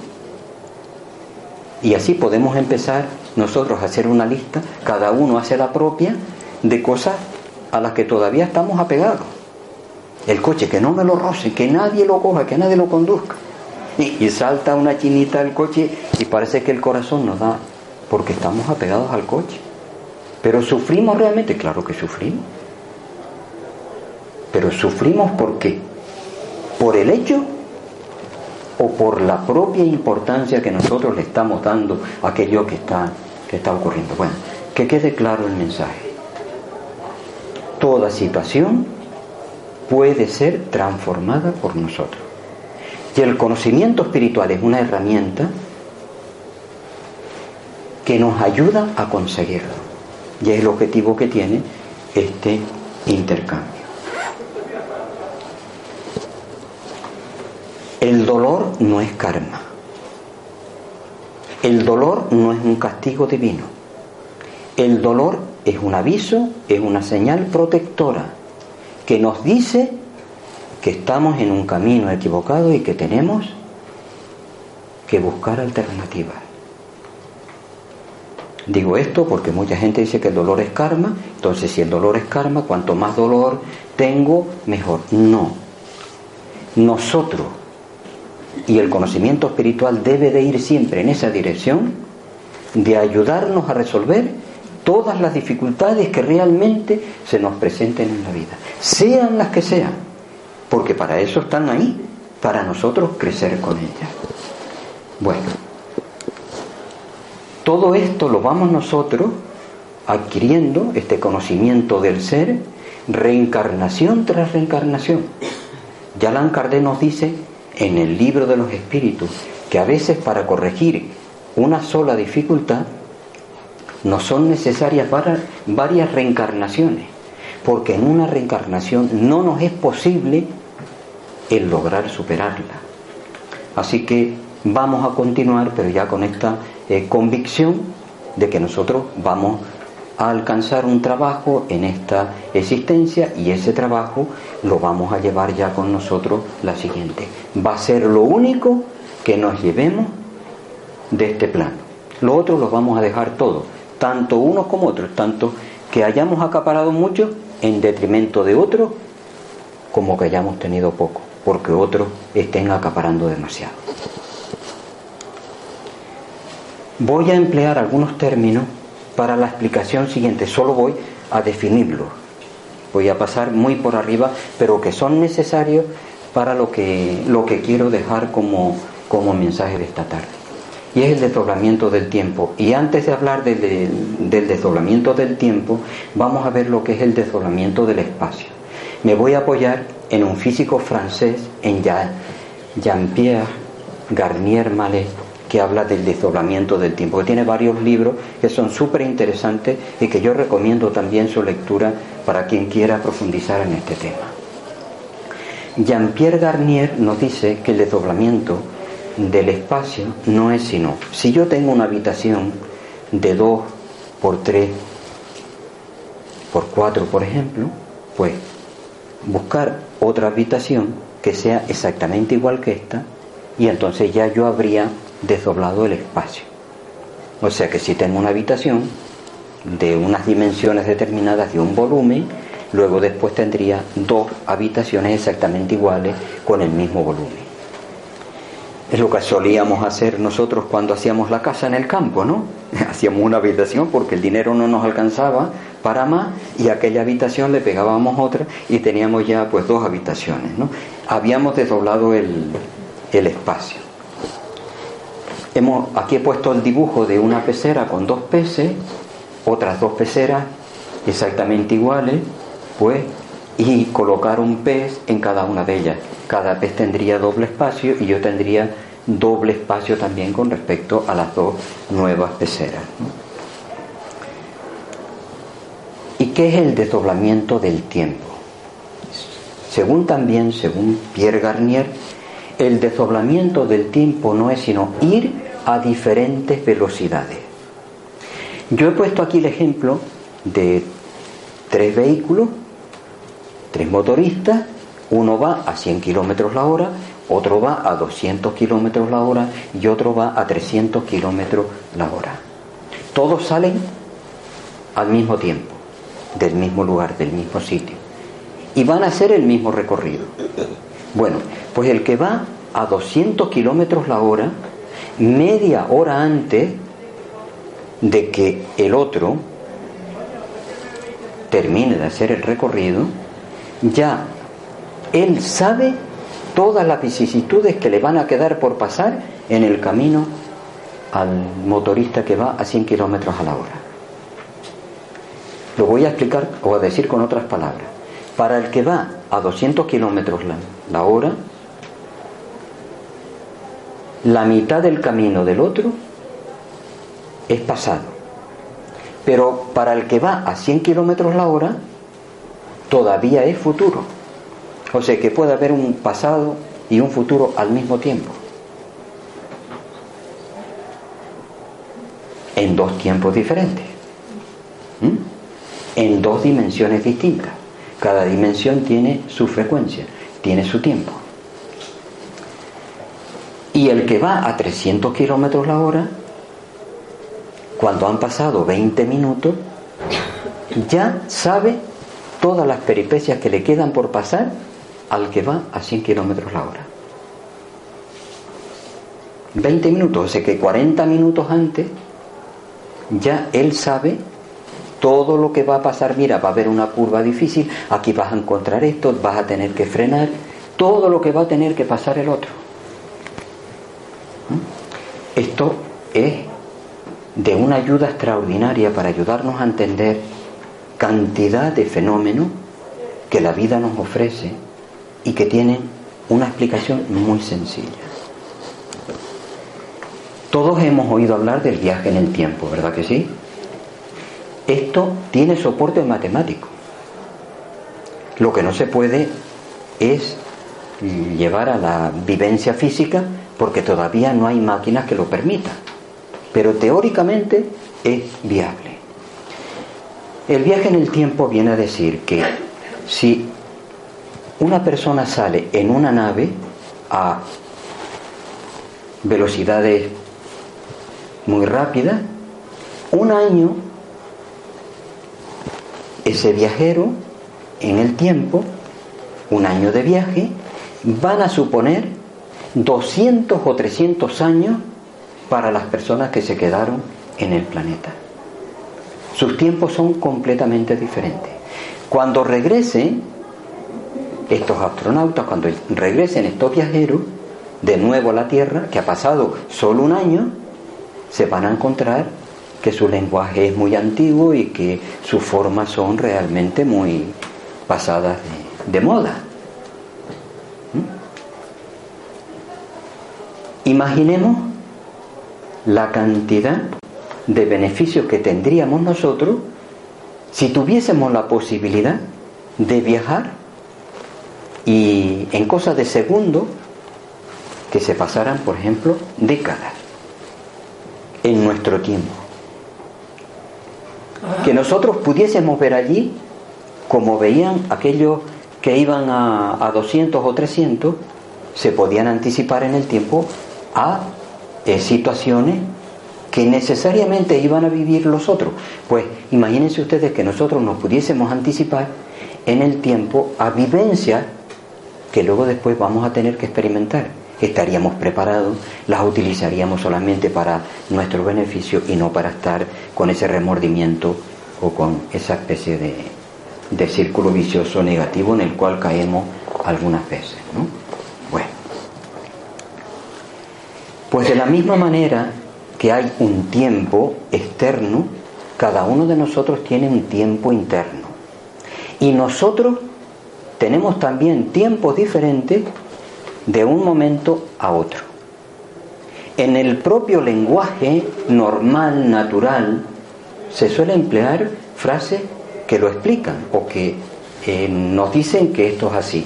Speaker 2: Y así podemos empezar nosotros a hacer una lista, cada uno hace la propia, de cosas a las que todavía estamos apegados. El coche, que no me lo roce, que nadie lo coja, que nadie lo conduzca. Y, salta una chinita del coche y parece que el corazón nos da, porque estamos apegados al coche. Pero sufrimos realmente, claro que sufrimos. Pero sufrimos por qué? ¿Por el hecho o por la propia importancia que nosotros le estamos dando a aquello que está, que está ocurriendo? Bueno, que quede claro el mensaje. Toda situación puede ser transformada por nosotros. Y el conocimiento espiritual es una herramienta que nos ayuda a conseguirlo. Y es el objetivo que tiene este intercambio. El dolor no es karma. El dolor no es un castigo divino. El dolor es un aviso, es una señal protectora que nos dice que estamos en un camino equivocado y que tenemos que buscar alternativas. Digo esto porque mucha gente dice que el dolor es karma, entonces si el dolor es karma, cuanto más dolor tengo, mejor. No. Nosotros y el conocimiento espiritual debe de ir siempre en esa dirección de ayudarnos a resolver todas las dificultades que realmente se nos presenten en la vida, sean las que sean, porque para eso están ahí, para nosotros crecer con ellas. Bueno, todo esto lo vamos nosotros adquiriendo, este conocimiento del ser, reencarnación tras reencarnación. Ya Allan Kardec nos dice en el libro de los espíritus que a veces para corregir una sola dificultad no son necesarias varias reencarnaciones, porque en una reencarnación no nos es posible el lograr superarla. Así que vamos a continuar, pero ya con esta eh, convicción de que nosotros vamos a alcanzar un trabajo en esta existencia y ese trabajo lo vamos a llevar ya con nosotros la siguiente. Va a ser lo único que nos llevemos de este plano. Lo otro lo vamos a dejar todo, tanto unos como otros, tanto que hayamos acaparado mucho en detrimento de otros, como que hayamos tenido poco, porque otros estén acaparando demasiado. Voy a emplear algunos términos para la explicación siguiente. Solo voy a definirlos. Voy a pasar muy por arriba, pero que son necesarios para lo que, lo que quiero dejar como, como mensaje de esta tarde. Y es el desdoblamiento del tiempo. Y antes de hablar del, del desdoblamiento del tiempo, vamos a ver lo que es el desdoblamiento del espacio. Me voy a apoyar en un físico francés, en Jean-Pierre Garnier Mallet, que habla del desdoblamiento del tiempo, que tiene varios libros que son súper interesantes y que yo recomiendo también su lectura para quien quiera profundizar en este tema. Jean-Pierre Garnier nos dice que el desdoblamiento del espacio no es sino, si yo tengo una habitación de 2 por 3 por 4, por ejemplo, pues buscar otra habitación que sea exactamente igual que esta y entonces ya yo habría desdoblado el espacio. O sea que si tengo una habitación de unas dimensiones determinadas de un volumen, luego después tendría dos habitaciones exactamente iguales con el mismo volumen. Es lo que solíamos hacer nosotros cuando hacíamos la casa en el campo, ¿no? Hacíamos una habitación porque el dinero no nos alcanzaba para más y aquella habitación le pegábamos otra y teníamos ya pues dos habitaciones, ¿no? Habíamos desdoblado el, el espacio. Hemos, aquí he puesto el dibujo de una pecera con dos peces, otras dos peceras exactamente iguales, pues, y colocar un pez en cada una de ellas cada pez tendría doble espacio y yo tendría doble espacio también con respecto a las dos nuevas peceras. ¿Y qué es el desdoblamiento del tiempo? Según también, según Pierre Garnier, el desdoblamiento del tiempo no es sino ir a diferentes velocidades. Yo he puesto aquí el ejemplo de tres vehículos, tres motoristas, uno va a 100 kilómetros la hora, otro va a 200 kilómetros la hora y otro va a 300 kilómetros la hora. Todos salen al mismo tiempo, del mismo lugar, del mismo sitio. Y van a hacer el mismo recorrido. Bueno, pues el que va a 200 kilómetros la hora, media hora antes de que el otro termine de hacer el recorrido, ya él sabe todas las vicisitudes que le van a quedar por pasar en el camino al motorista que va a 100 kilómetros a la hora. Lo voy a explicar o a decir con otras palabras. Para el que va a 200 kilómetros la, la hora, la mitad del camino del otro es pasado. Pero para el que va a 100 kilómetros la hora, todavía es futuro. O sea que puede haber un pasado y un futuro al mismo tiempo. En dos tiempos diferentes. ¿Mm? En dos dimensiones distintas. Cada dimensión tiene su frecuencia, tiene su tiempo. Y el que va a 300 kilómetros la hora, cuando han pasado 20 minutos, ya sabe todas las peripecias que le quedan por pasar al que va a 100 kilómetros la hora. 20 minutos, o sea que 40 minutos antes ya él sabe todo lo que va a pasar. Mira, va a haber una curva difícil, aquí vas a encontrar esto, vas a tener que frenar, todo lo que va a tener que pasar el otro. ¿Mm? Esto es de una ayuda extraordinaria para ayudarnos a entender cantidad de fenómenos que la vida nos ofrece y que tienen una explicación muy sencilla. Todos hemos oído hablar del viaje en el tiempo, ¿verdad que sí? Esto tiene soporte matemático. Lo que no se puede es llevar a la vivencia física porque todavía no hay máquinas que lo permitan. Pero teóricamente es viable. El viaje en el tiempo viene a decir que si una persona sale en una nave a velocidades muy rápidas, un año, ese viajero en el tiempo, un año de viaje, van a suponer 200 o 300 años para las personas que se quedaron en el planeta. Sus tiempos son completamente diferentes. Cuando regresen, estos astronautas, cuando regresen estos viajeros de nuevo a la Tierra, que ha pasado solo un año, se van a encontrar que su lenguaje es muy antiguo y que sus formas son realmente muy pasadas de, moda. ¿Mm? Imaginemos la cantidad de beneficios que tendríamos nosotros si tuviésemos la posibilidad de viajar y en cosas de segundo que se pasaran, por ejemplo, décadas en nuestro tiempo. Que nosotros pudiésemos ver allí como veían aquellos que iban a, a 200 o 300, se podían anticipar en el tiempo a eh, situaciones que necesariamente iban a vivir los otros. Pues imagínense ustedes que nosotros nos pudiésemos anticipar en el tiempo a vivencias que luego después vamos a tener que experimentar. Estaríamos preparados, las utilizaríamos solamente para nuestro beneficio y no para estar con ese remordimiento o con esa especie de, de círculo vicioso negativo en el cual caemos algunas veces. ¿no? Bueno, pues de la misma manera que hay un tiempo externo, cada uno de nosotros tiene un tiempo interno. Y nosotros tenemos también tiempos diferentes de un momento a otro. En el propio lenguaje normal, natural, se suele emplear frases que lo explican o que eh, nos dicen que esto es así.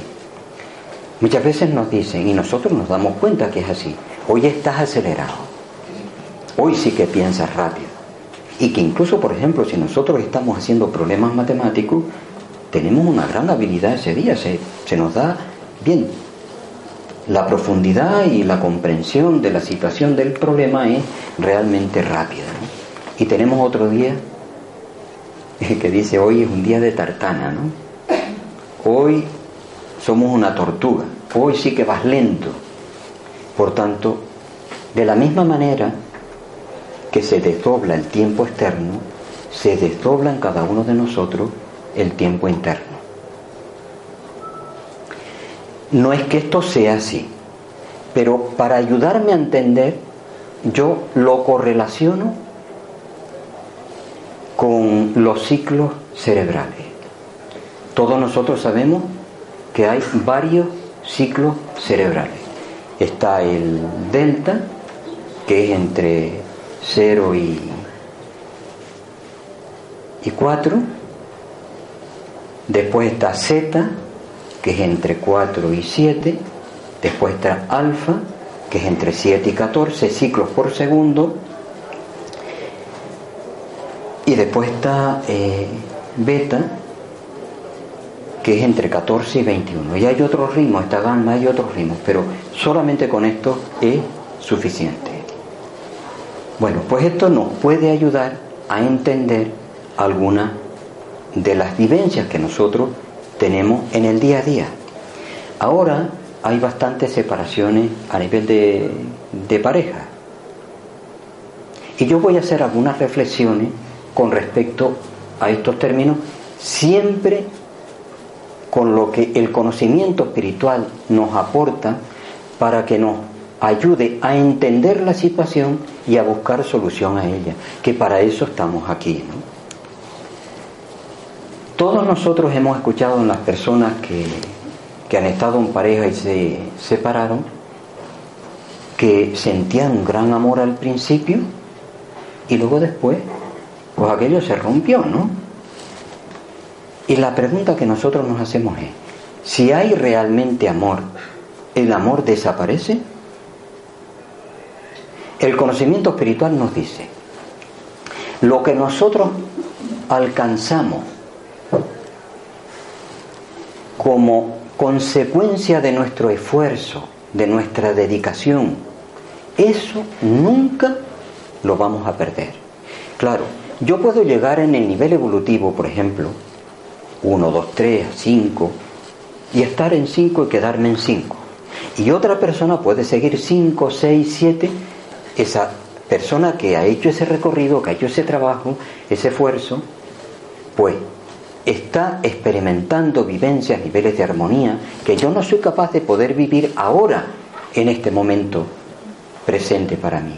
Speaker 2: Muchas veces nos dicen, y nosotros nos damos cuenta que es así, hoy estás acelerado, hoy sí que piensas rápido. Y que incluso, por ejemplo, si nosotros estamos haciendo problemas matemáticos, tenemos una gran habilidad ese día, se, se nos da bien. La profundidad y la comprensión de la situación del problema es realmente rápida. Y tenemos otro día que dice hoy es un día de tartana, ¿no? Hoy somos una tortuga, hoy sí que vas lento. Por tanto, de la misma manera que se desdobla el tiempo externo, se desdobla en cada uno de nosotros el tiempo interno. No es que esto sea así, pero para ayudarme a entender, yo lo correlaciono con los ciclos cerebrales. Todos nosotros sabemos que hay varios ciclos cerebrales. Está el delta, que es entre 0 y, y 4. Después está Z, que es entre 4 y 7. Después está alfa, que es entre 7 y 14 ciclos por segundo. Y después está eh, beta, que es entre 14 y 21. Y hay otros ritmos, esta gama hay otros ritmos, pero solamente con esto es suficiente. Bueno, pues esto nos puede ayudar a entender algunas de las vivencias que nosotros tenemos en el día a día. Ahora hay bastantes separaciones a nivel de, de pareja. Y yo voy a hacer algunas reflexiones con respecto a estos términos, siempre con lo que el conocimiento espiritual nos aporta para que nos ayude a entender la situación y a buscar solución a ella, que para eso estamos aquí. Todos nosotros hemos escuchado en las personas que, que han estado en pareja y se separaron, que sentían un gran amor al principio y luego después pues aquello se rompió, ¿no? Y la pregunta que nosotros nos hacemos es, si hay realmente amor, ¿el amor desaparece? El conocimiento espiritual nos dice, lo que nosotros alcanzamos como consecuencia de nuestro esfuerzo, de nuestra dedicación, eso nunca lo vamos a perder. Claro, yo puedo llegar en el nivel evolutivo, por ejemplo, 1, 2, 3, 5, y estar en 5 y quedarme en 5. Y otra persona puede seguir 5, 6, 7, esa persona que ha hecho ese recorrido, que ha hecho ese trabajo, ese esfuerzo, pues está experimentando vivencias, niveles de armonía que yo no soy capaz de poder vivir ahora, en este momento presente para mí.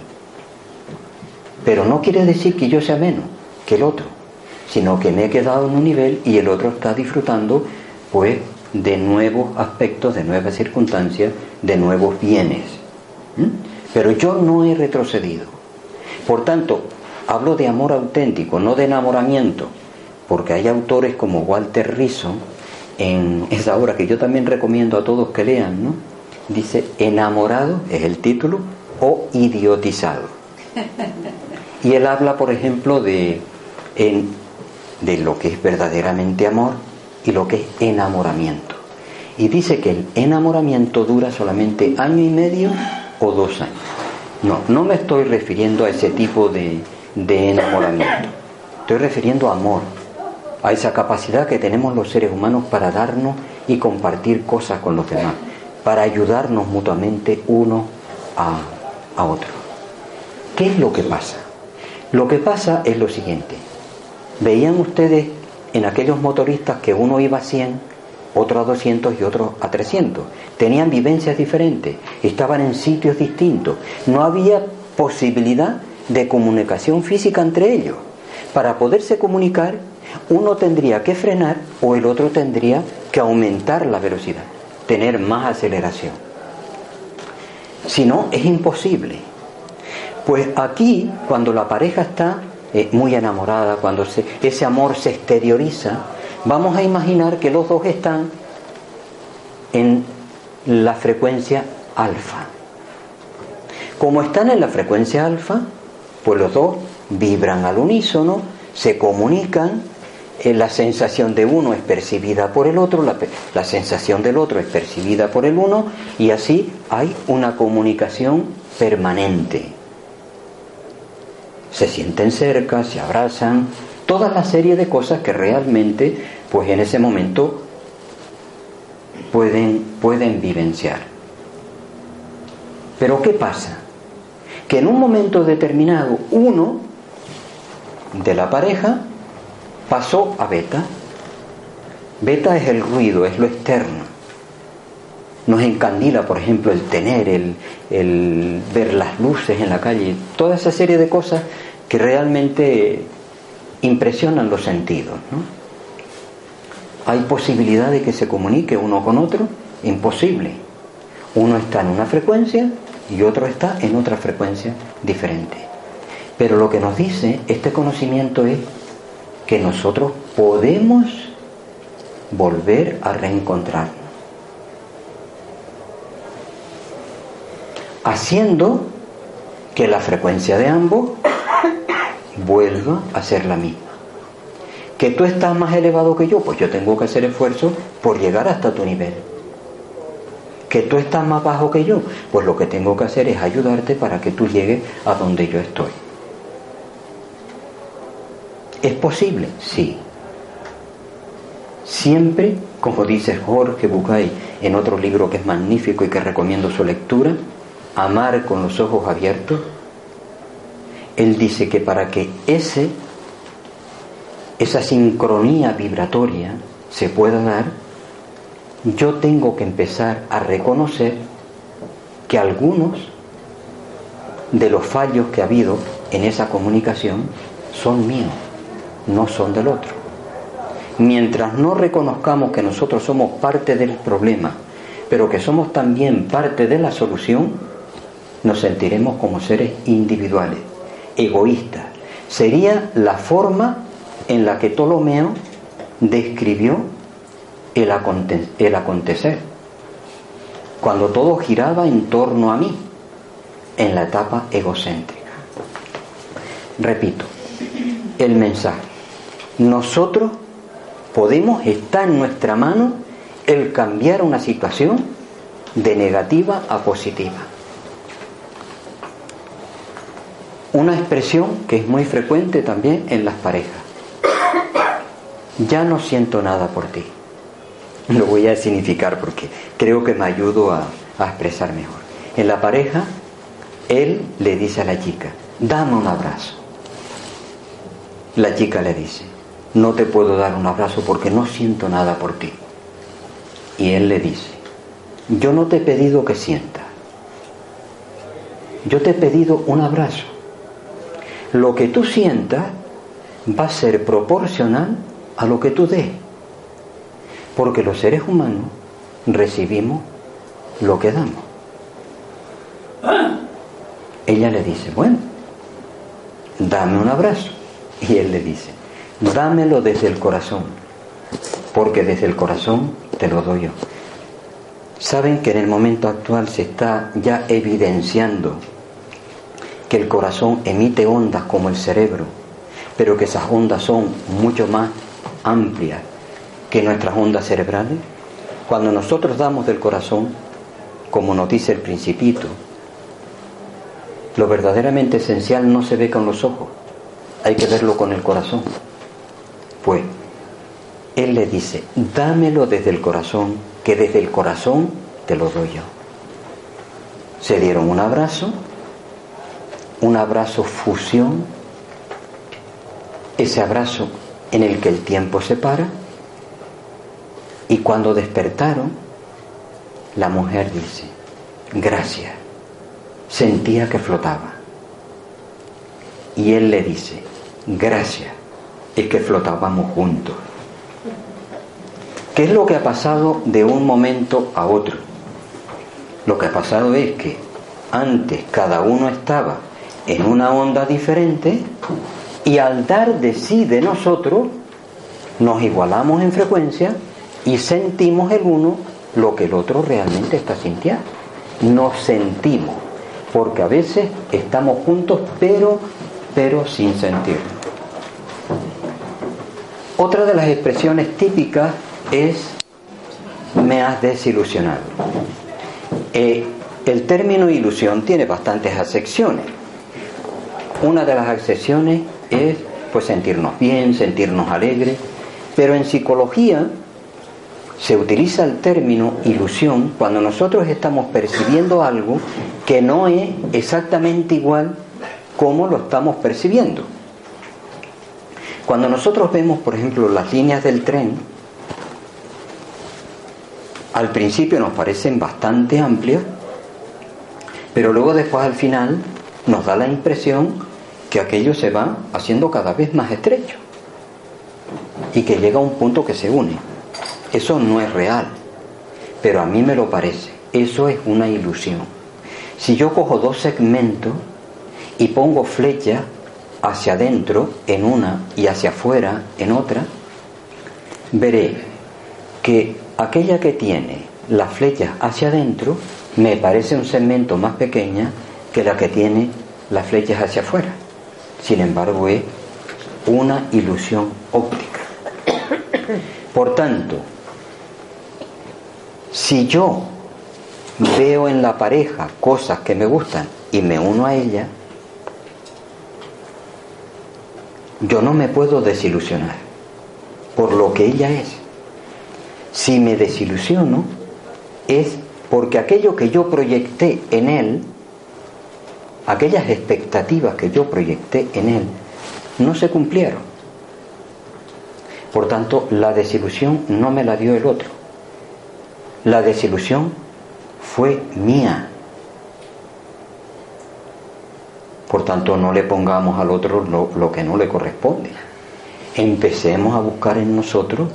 Speaker 2: Pero no quiere decir que yo sea menos que el otro, sino que me he quedado en un nivel y el otro está disfrutando pues de nuevos aspectos, de nuevas circunstancias, de nuevos bienes. Pero yo no he retrocedido. Por tanto, hablo de amor auténtico, no de enamoramiento, porque hay autores como Walter Rizzo, en esa obra que yo también recomiendo a todos que lean, ¿no? Dice, enamorado es el título o idiotizado. Y él habla, por ejemplo, de, de lo que es verdaderamente amor y lo que es enamoramiento. Y dice que el enamoramiento dura solamente año y medio o dos años. No, no me estoy refiriendo a ese tipo de, de enamoramiento. Estoy refiriendo a amor, a esa capacidad que tenemos los seres humanos para darnos y compartir cosas con los demás, para ayudarnos mutuamente uno a, a otro. ¿Qué es lo que pasa? Lo que pasa es lo siguiente. Veían ustedes en aquellos motoristas que uno iba a 100, otro a 200 y otro a 300. Tenían vivencias diferentes, estaban en sitios distintos. No había posibilidad de comunicación física entre ellos. Para poderse comunicar, uno tendría que frenar o el otro tendría que aumentar la velocidad, tener más aceleración. Si no, es imposible. Pues aquí, cuando la pareja está eh, muy enamorada, cuando ese amor se exterioriza, vamos a imaginar que los dos están en la frecuencia alfa. Como están en la frecuencia alfa, pues los dos vibran al unísono, se comunican, eh, la sensación de uno es percibida por el otro, la, la sensación del otro es percibida por el uno, y así hay una comunicación permanente se sienten cerca, se abrazan, toda la serie de cosas que realmente, pues en ese momento pueden, pueden vivenciar. Pero ¿qué pasa? Que en un momento determinado uno de la pareja pasó a beta. Beta es el ruido, es lo externo. Nos encandila, por ejemplo, el tener, el, el ver las luces en la calle, toda esa serie de cosas que realmente impresionan los sentidos. ¿Hay posibilidad de que se comunique uno con otro? Imposible. Uno está en una frecuencia y otro está en otra frecuencia diferente. Pero lo que nos dice este conocimiento es que nosotros podemos volver a reencontrarnos. Haciendo que la frecuencia de ambos vuelva a ser la misma. Que tú estás más elevado que yo, pues yo tengo que hacer esfuerzo por llegar hasta tu nivel. Que tú estás más bajo que yo, pues lo que tengo que hacer es ayudarte para que tú llegues a donde yo estoy. ¿Es posible? Sí. Siempre, como dice Jorge Bucay en otro libro que es magnífico y que recomiendo su lectura, amar con los ojos abiertos él dice que para que ese, esa sincronía vibratoria se pueda dar, yo tengo que empezar a reconocer que algunos de los fallos que ha habido en esa comunicación son míos, no son del otro. Mientras no reconozcamos que nosotros somos parte del problema, pero que somos también parte de la solución, nos sentiremos como seres individuales egoísta. Sería la forma en la que Ptolomeo describió el, acontecer, cuando todo giraba en torno a mí, en la etapa egocéntrica. Repito, el mensaje. Nosotros podemos, estar en nuestra mano el cambiar una situación de negativa a positiva. Una expresión que es muy frecuente también en las parejas. Ya no siento nada por ti. Lo voy a significar porque creo que me ayudo a, a expresar mejor. En la pareja, él le dice a la chica, dame un abrazo. La chica le dice, no te puedo dar un abrazo porque no siento nada por ti. Y él le dice, yo no te he pedido que sientas, yo te he pedido un abrazo lo que tú sientas va a ser proporcional a lo que tú des. Porque los seres humanos recibimos lo que damos. Ella le dice, bueno, dame un abrazo. Y él le dice, dámelo desde el corazón, porque desde el corazón te lo doy yo. Saben que en el momento actual se está ya evidenciando que el corazón emite ondas como el cerebro, pero que esas ondas son mucho más amplias que nuestras ondas cerebrales? Cuando nosotros damos del corazón, como nos dice el principito, lo verdaderamente esencial no se ve con los ojos, hay que verlo con el corazón. Pues él le dice, dámelo desde el corazón, que desde el corazón te lo doy yo. Se dieron un abrazo, un abrazo fusión, ese abrazo en el que el tiempo se para, y cuando despertaron, la mujer dice, gracias, sentía que flotaba. Y él le dice, gracias, es que flotábamos juntos. ¿Qué es lo que ha pasado de un momento a otro? Lo que ha pasado es que antes cada uno estaba en una onda diferente y al dar de sí de nosotros nos igualamos en frecuencia y sentimos el uno lo que el otro realmente está sintiendo. Nos sentimos, porque a veces estamos juntos pero pero sin sentir. Otra de las expresiones típicas es me has desilusionado. Eh, el término ilusión tiene bastantes acepciones. Una de las acepciones es pues sentirnos bien, sentirnos alegres, pero en psicología se utiliza el término ilusión cuando nosotros estamos percibiendo algo que no es exactamente igual como lo estamos percibiendo. Cuando nosotros vemos, por ejemplo, las líneas del tren, al principio nos parecen bastante amplias, pero luego después al final nos da la impresión que aquello se va haciendo cada vez más estrecho y que llega a un punto que se une. Eso no es real, pero a mí me lo parece. Eso es una ilusión. Si yo cojo dos segmentos y pongo flechas hacia adentro en una y hacia afuera en otra, veré que aquella que tiene las flechas hacia adentro me parece un segmento más pequeña que la que tiene las flechas hacia afuera. Sin embargo, es una ilusión óptica. Por tanto, si yo veo en la pareja cosas que me gustan y me uno a ella, yo no me puedo desilusionar por lo que ella es. Si me desilusiono es porque aquello que yo proyecté en él, aquellas expectativas que yo proyecté en él, no se cumplieron. Por tanto, la desilusión no me la dio el otro. La desilusión fue mía. Por tanto, no le pongamos al otro lo, que no le corresponde. Empecemos a buscar en nosotros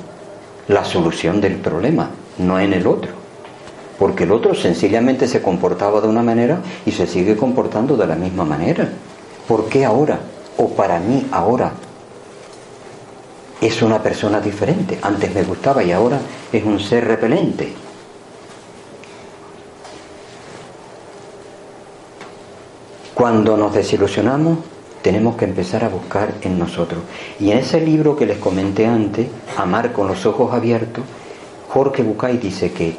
Speaker 2: la solución del problema, no en el otro. Porque el otro sencillamente se comportaba de una manera y se sigue comportando de la misma manera. ¿Por qué ahora? O para mí ahora es una persona diferente. Antes me gustaba y ahora es un ser repelente. Cuando nos desilusionamos, tenemos que empezar a buscar en nosotros. Y en ese libro que les comenté antes, Amar con los ojos abiertos, Jorge Bucay dice que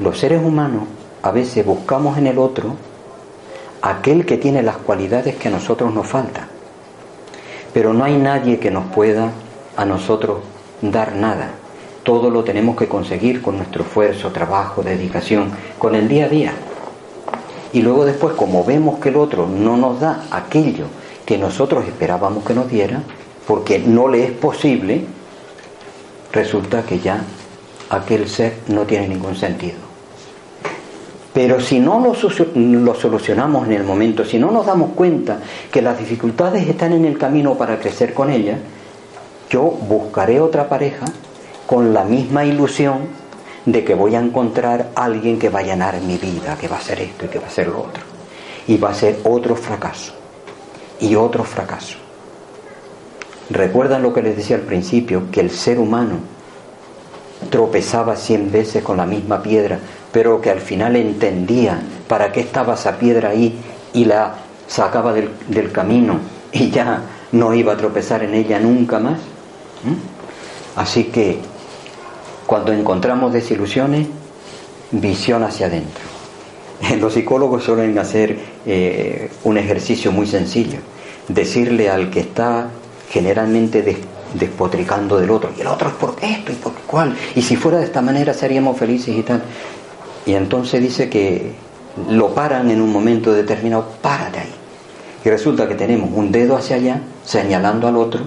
Speaker 2: los seres humanos a veces buscamos en el otro aquel que tiene las cualidades que a nosotros nos faltan. Pero no hay nadie que nos pueda a nosotros dar nada. Todo lo tenemos que conseguir con nuestro esfuerzo, trabajo, dedicación, con el día a día. Y luego después, como vemos que el otro no nos da aquello que nosotros esperábamos que nos diera, porque no le es posible, resulta que ya aquel ser no tiene ningún sentido. Pero si no lo, lo, solucionamos en el momento, si no nos damos cuenta que las dificultades están en el camino para crecer con ellas, yo buscaré otra pareja con la misma ilusión de que voy a encontrar alguien que va a llenar mi vida, que va a ser esto y que va a ser lo otro. Y va a ser otro fracaso y otro fracaso. ¿Recuerdan lo que les decía al principio? Que el ser humano tropezaba cien veces con la misma piedra, pero que al final entendía para qué estaba esa piedra ahí y la sacaba del, del camino y ya no iba a tropezar en ella nunca más. ¿Mm? Así que cuando encontramos desilusiones, visión hacia adentro. Los psicólogos suelen hacer eh, un ejercicio muy sencillo, decirle al que está generalmente despotricando del otro, y el otro es por esto y por cuál, y si fuera de esta manera seríamos felices y tal. Y entonces dice que lo paran en un momento determinado, párate ahí. Y resulta que tenemos un dedo hacia allá, señalando al otro,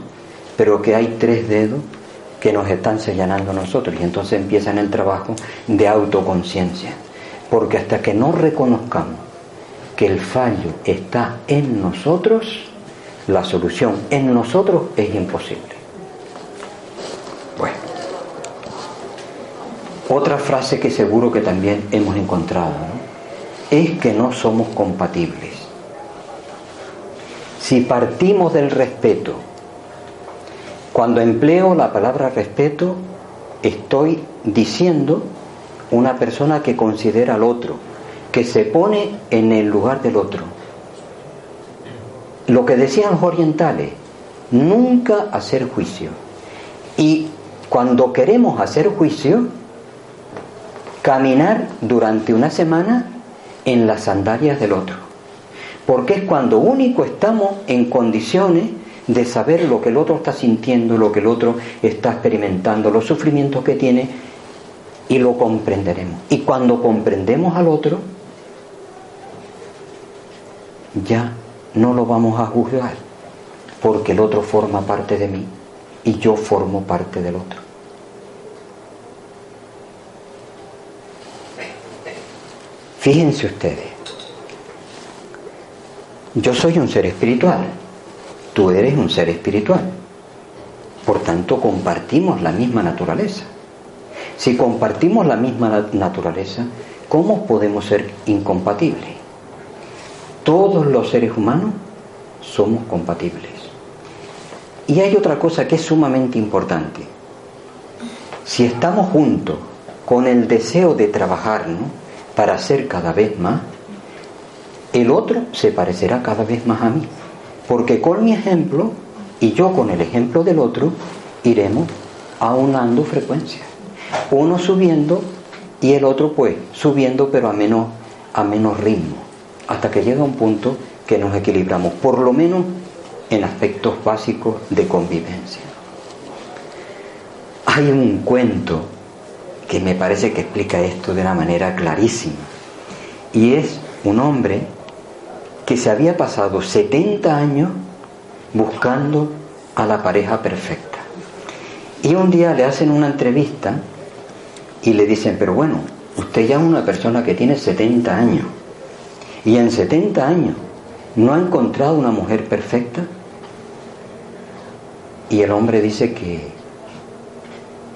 Speaker 2: pero que hay tres dedos que nos están señalando nosotros. Y entonces empiezan el trabajo de autoconciencia. Porque hasta que no reconozcamos que el fallo está en nosotros, la solución en nosotros es imposible. Bueno, otra frase que seguro que también hemos encontrado es que no somos compatibles. Si partimos del respeto, cuando empleo la palabra respeto, estoy diciendo una persona que considera al otro, que se pone en el lugar del otro. Lo que decían los orientales, nunca hacer juicio. Y cuando queremos hacer juicio, caminar durante una semana en las sandalias del otro. Porque es cuando único estamos en condiciones de saber lo que el otro está sintiendo, lo que el otro está experimentando, los sufrimientos que tiene, y lo comprenderemos. Y cuando comprendemos al otro, ya no lo vamos a juzgar, porque el otro forma parte de mí y yo formo parte del otro. Fíjense ustedes, yo soy un ser espiritual, tú eres un ser espiritual, por tanto compartimos la misma naturaleza. Si compartimos la misma naturaleza, ¿cómo podemos ser incompatibles? Todos los seres humanos somos compatibles. Y hay otra cosa que es sumamente importante. Si estamos juntos con el deseo de trabajar para ser cada vez más, el otro se parecerá cada vez más a mí. Porque con mi ejemplo y yo con el ejemplo del otro iremos aunando frecuencias uno subiendo y el otro pues subiendo pero a menos, a menos ritmo, hasta que llega un punto que nos equilibramos, por lo menos en aspectos básicos de convivencia. Hay un cuento que me parece que explica esto de una manera clarísima, y es un hombre que se había pasado 70 años buscando a la pareja perfecta. Y un día le hacen una entrevista y le dicen, pero bueno, usted ya es una persona que tiene 70 años y en 70 años no ha encontrado una mujer perfecta. Y el hombre dice que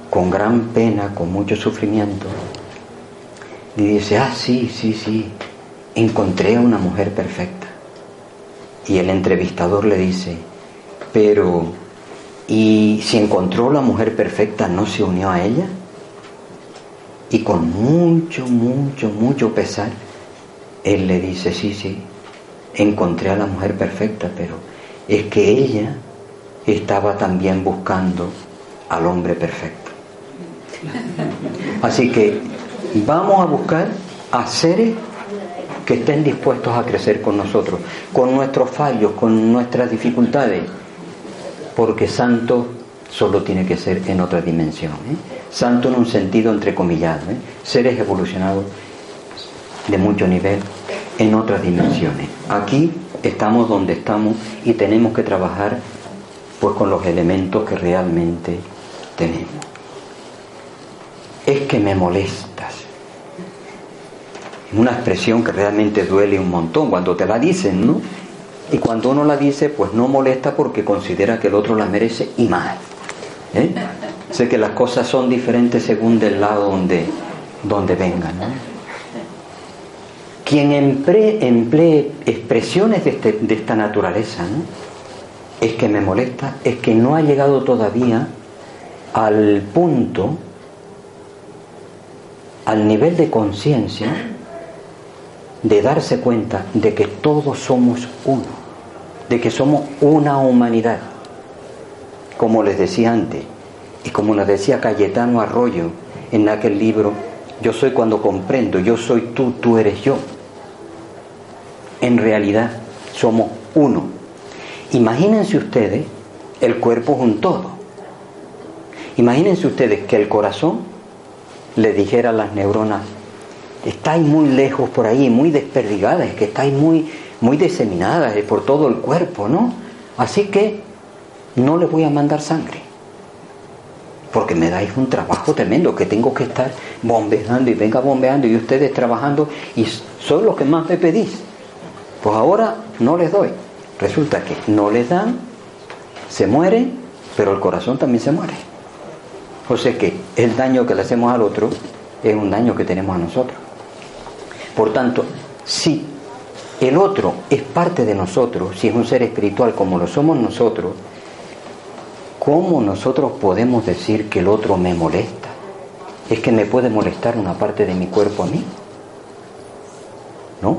Speaker 2: con gran pena, con mucho sufrimiento, y dice, ah, sí, sí, sí, encontré una mujer perfecta. Y el entrevistador le dice, pero, ¿y si encontró la mujer perfecta, no se unió a ella? Y con mucho, mucho, mucho pesar, él le dice, sí, sí, encontré a la mujer perfecta, pero es que ella estaba también buscando al hombre perfecto. Así que vamos a buscar a seres que estén dispuestos a crecer con nosotros, con nuestros fallos, con nuestras dificultades, porque santo solo tiene que ser en otra dimensión. ¿eh? santo en un sentido entrecomillado, ¿eh? seres evolucionados de mucho nivel en otras dimensiones. Aquí estamos donde estamos y tenemos que trabajar pues con los elementos que realmente tenemos. Es que me molestas. Una expresión que realmente duele un montón cuando te la dicen, ¿no? Y cuando uno la dice, pues no molesta porque considera que el otro la merece y más. ¿eh? Sé que las cosas son diferentes según del lado donde, donde vengan. Quien emplee, expresiones de, este, de, esta naturaleza, es que me molesta, es que no ha llegado todavía al punto, al nivel de conciencia, de darse cuenta de que todos somos uno, de que somos una humanidad. Como les decía antes, y como nos decía Cayetano Arroyo en aquel libro, yo soy cuando comprendo, yo soy tú, tú eres yo. en realidad somos uno. Imagínense ustedes, el cuerpo es un todo. Imagínense ustedes que el corazón le dijera a las neuronas, estáis muy lejos por ahí, muy desperdigadas, que estáis muy, muy diseminadas por todo el cuerpo, ¿no? Así que no les voy a mandar sangre. Porque me dais un trabajo tremendo, que tengo que estar bombeando y venga bombeando y ustedes trabajando y son los que más me pedís. Pues ahora no les doy. Resulta que no les dan, se mueren, pero el corazón también se muere. O sea que el daño que le hacemos al otro es un daño que tenemos a nosotros. Por tanto, si el otro es parte de nosotros, si es un ser espiritual como lo somos nosotros, ¿cómo nosotros podemos decir que el otro me molesta? ¿Es que me puede molestar una parte de mi cuerpo a mí? ¿No?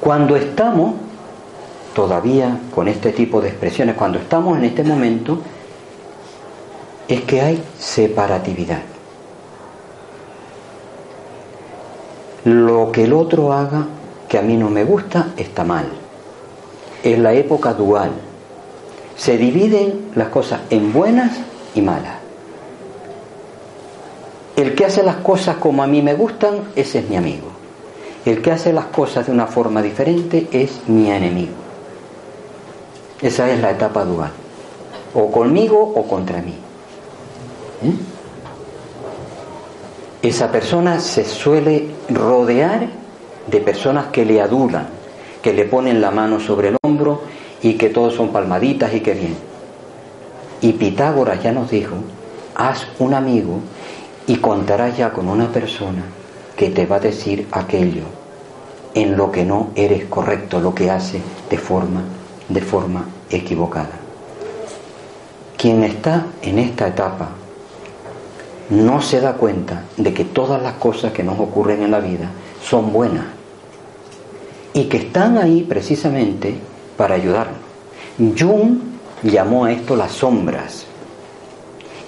Speaker 2: Cuando estamos todavía con este tipo de expresiones, cuando estamos en este momento, es que hay separatividad. Lo que el otro haga que a mí no me gusta está mal. Es la época dual. Se dividen las cosas en buenas y malas. El que hace las cosas como a mí me gustan, ese es mi amigo. El que hace las cosas de una forma diferente es mi enemigo. Esa es la etapa dual. O conmigo o contra mí. ¿Eh? Esa persona se suele rodear de personas que le adulan, que le ponen la mano sobre el hombro y que todos son palmaditas y que bien. Y Pitágoras ya nos dijo, haz un amigo y contarás ya con una persona que te va a decir aquello en lo que no eres correcto, lo que hace de forma, de forma equivocada. Quien está en esta etapa no se da cuenta de que todas las cosas que nos ocurren en la vida son buenas y que están ahí precisamente para ayudarnos. Jung llamó a esto las sombras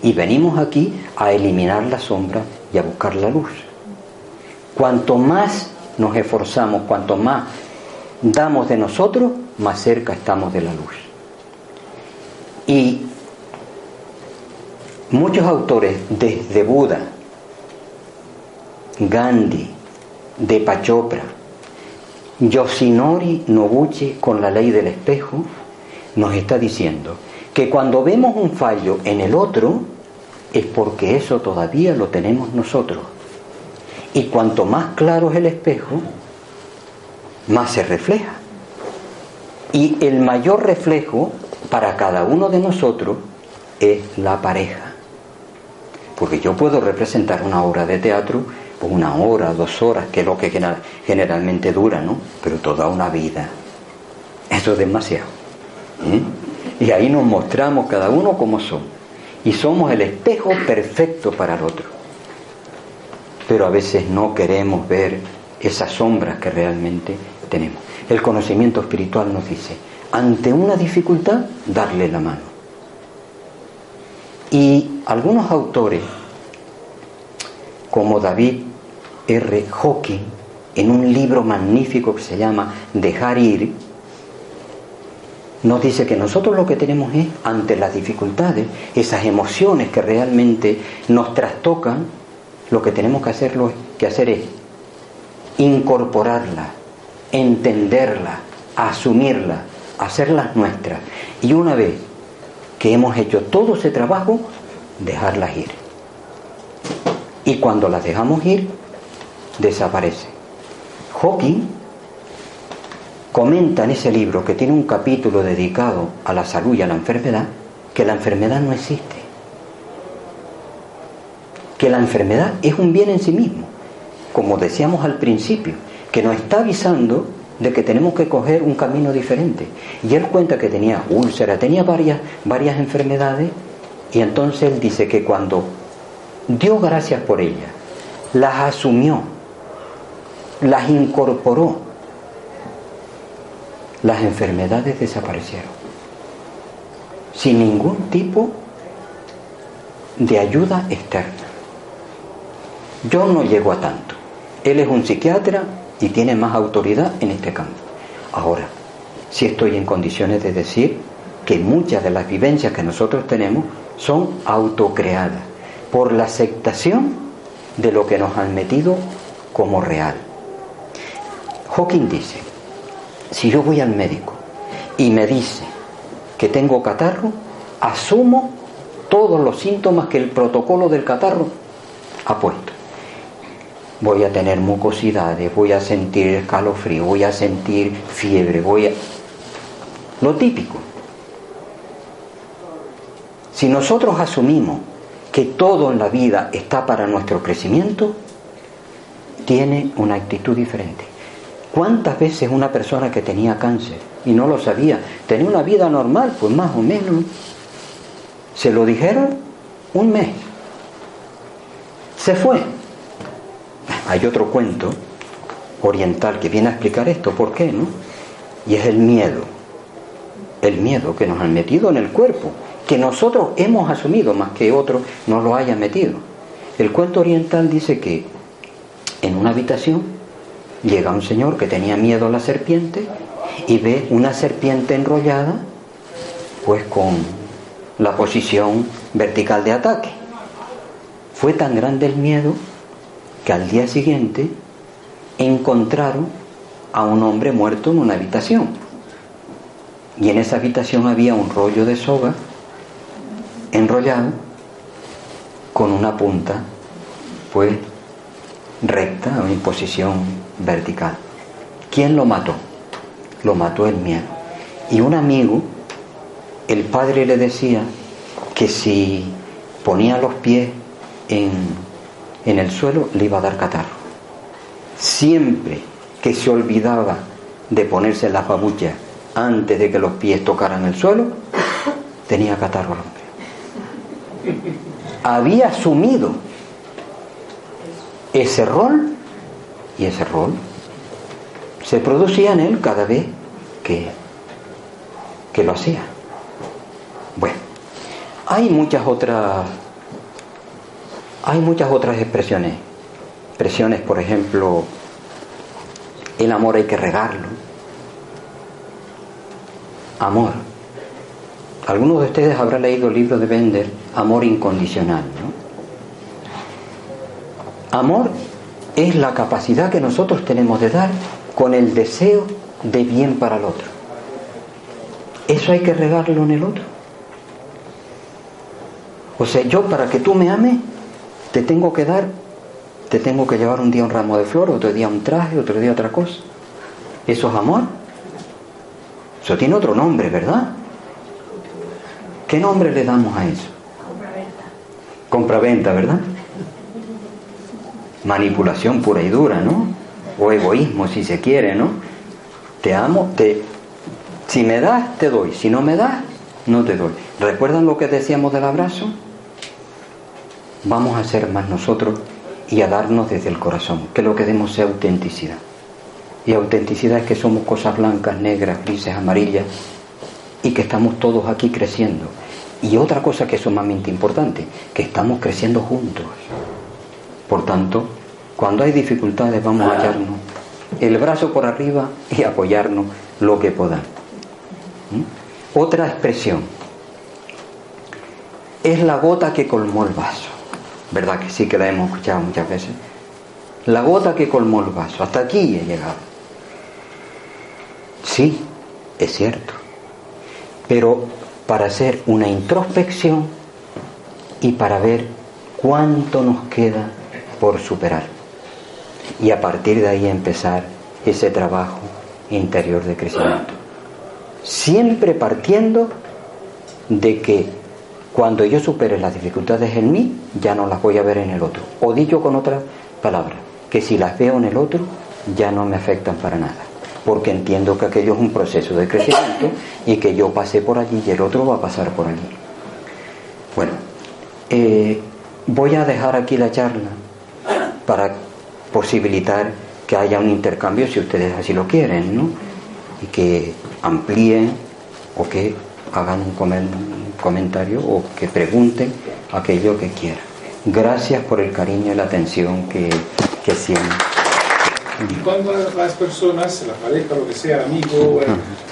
Speaker 2: y venimos aquí a eliminar la sombra y a buscar la luz. Cuanto más nos esforzamos, cuanto más damos de nosotros, más cerca estamos de la luz. Y Muchos autores, desde Buda, Gandhi, de Pachopra, Yoshinori Noguchi con la ley del espejo, nos está diciendo que cuando vemos un fallo en el otro, es porque eso todavía lo tenemos nosotros. Y cuanto más claro es el espejo, más se refleja. Y el mayor reflejo para cada uno de nosotros es la pareja. Porque yo puedo representar una obra de teatro por una hora, dos horas, que es lo que generalmente dura, ¿no? Pero toda una vida. Eso es demasiado. ¿eh? Y ahí nos mostramos cada uno como somos. Y somos el espejo perfecto para el otro. Pero a veces no queremos ver esas sombras que realmente tenemos. El conocimiento espiritual nos dice, ante una dificultad, darle la mano. Y algunos autores, como David R. Hawking, en un libro magnífico que se llama Dejar ir, nos dice que nosotros lo que tenemos es, ante las dificultades, esas emociones que realmente nos trastocan, lo que tenemos que, hacerlo, que hacer es incorporarlas, entenderlas, asumirlas, hacerlas nuestras. Y una vez que hemos hecho todo ese trabajo, dejarlas ir. Y cuando las dejamos ir, desaparecen. Hawking comenta en ese libro que tiene un capítulo dedicado a la salud y a la enfermedad, que la enfermedad no existe. Que la enfermedad es un bien en sí mismo, como decíamos al principio, que nos está avisando de que tenemos que coger un camino diferente. Y él cuenta que tenía úlcera, tenía varias, varias enfermedades, y entonces él dice que cuando dio gracias por ellas, las asumió, las incorporó, las enfermedades desaparecieron, sin ningún tipo de ayuda externa. Yo no llego a tanto. Él es un psiquiatra y tiene más autoridad en este campo. Ahora, si estoy en condiciones de decir que muchas de las vivencias que nosotros tenemos son autocreadas por la aceptación de lo que nos han metido como real. Hawking dice, si yo voy al médico y me dice que tengo catarro, asumo todos los síntomas que el protocolo del catarro ha puesto. Voy a tener mucosidades, voy a sentir escalofrío, voy a sentir fiebre, voy a... Lo típico. Si nosotros asumimos que todo en la vida está para nuestro crecimiento, tiene una actitud diferente. ¿Cuántas veces una persona que tenía cáncer y no lo sabía, tenía una vida normal, pues más o menos, se lo dijeron un mes, se fue. Hay otro cuento oriental que viene a explicar esto, ¿por qué? No? Y es el miedo, el miedo que nos han metido en el cuerpo, que nosotros hemos asumido más que otros nos lo hayan metido. El cuento oriental dice que en una habitación llega un señor que tenía miedo a la serpiente y ve una serpiente enrollada pues con la posición vertical de ataque. Fue tan grande el miedo que al día siguiente encontraron a un hombre muerto en una habitación. Y en esa habitación había un rollo de soga enrollado con una punta pues recta en posición vertical. ¿Quién lo mató? Lo mató el miedo. Y un amigo, el padre le decía que si ponía los pies en, en el suelo le iba a dar catarro. Siempre que se olvidaba de ponerse la babuchas antes de que los pies tocaran el suelo, tenía catarro Había asumido ese rol y ese rol se producía en él cada vez que, que lo hacía. Bueno, hay muchas otras hay muchas otras expresiones. Expresiones, por ejemplo, el amor hay que regarlo. Amor. Algunos de ustedes habrán leído el libro de Bender, Amor incondicional, ¿no? Amor es la capacidad que nosotros tenemos de dar con el deseo de bien para el otro. Eso hay que regarlo en el otro. O sea, yo para que tú me ames, te tengo que dar, te tengo que llevar un día un ramo de flor, otro día un traje, otro día otra cosa. ¿Eso es amor? Eso tiene otro nombre, ¿verdad? ¿Qué nombre le damos a eso? Compraventa. Compraventa, ¿verdad? manipulación pura y dura, ¿no? O egoísmo, si se quiere, ¿no? Te amo, te... Si me das, te doy. Si no me das, no te doy. ¿Recuerdan lo que decíamos del abrazo? Vamos a ser más nosotros y a darnos desde el corazón, que lo que demos sea autenticidad. Y autenticidad es que somos cosas blancas, negras, grises, amarillas, y que estamos todos aquí creciendo. Y otra cosa que es sumamente importante, que estamos creciendo juntos. Por tanto, cuando hay dificultades vamos a echarnos el brazo por arriba y apoyarnos lo que podamos. ¿Mm? Otra expresión es la gota que colmó el vaso. ¿Verdad que sí que la hemos escuchado muchas veces? La gota que colmó el vaso. Hasta aquí he llegado. Sí, es cierto. Pero para hacer una introspección y para ver cuánto nos queda por superar. Y a partir de ahí empezar ese trabajo interior de crecimiento. Siempre partiendo de que cuando yo supere las dificultades en mí, ya no las voy a ver en el otro. O dicho con otra palabra, que si las veo en el otro, ya no me afectan para nada. Porque entiendo que aquello es un proceso de crecimiento y que yo pasé por allí y el otro va a pasar por allí. Bueno, eh, voy a dejar aquí la charla para posibilitar que haya un intercambio si ustedes así lo quieren, ¿no? Y que amplíen o que hagan un comentario o que pregunten aquello que quieran. Gracias por el cariño y la atención que, que sienten.
Speaker 4: Y cuando las personas, la pareja, lo que sea, amigo, eh,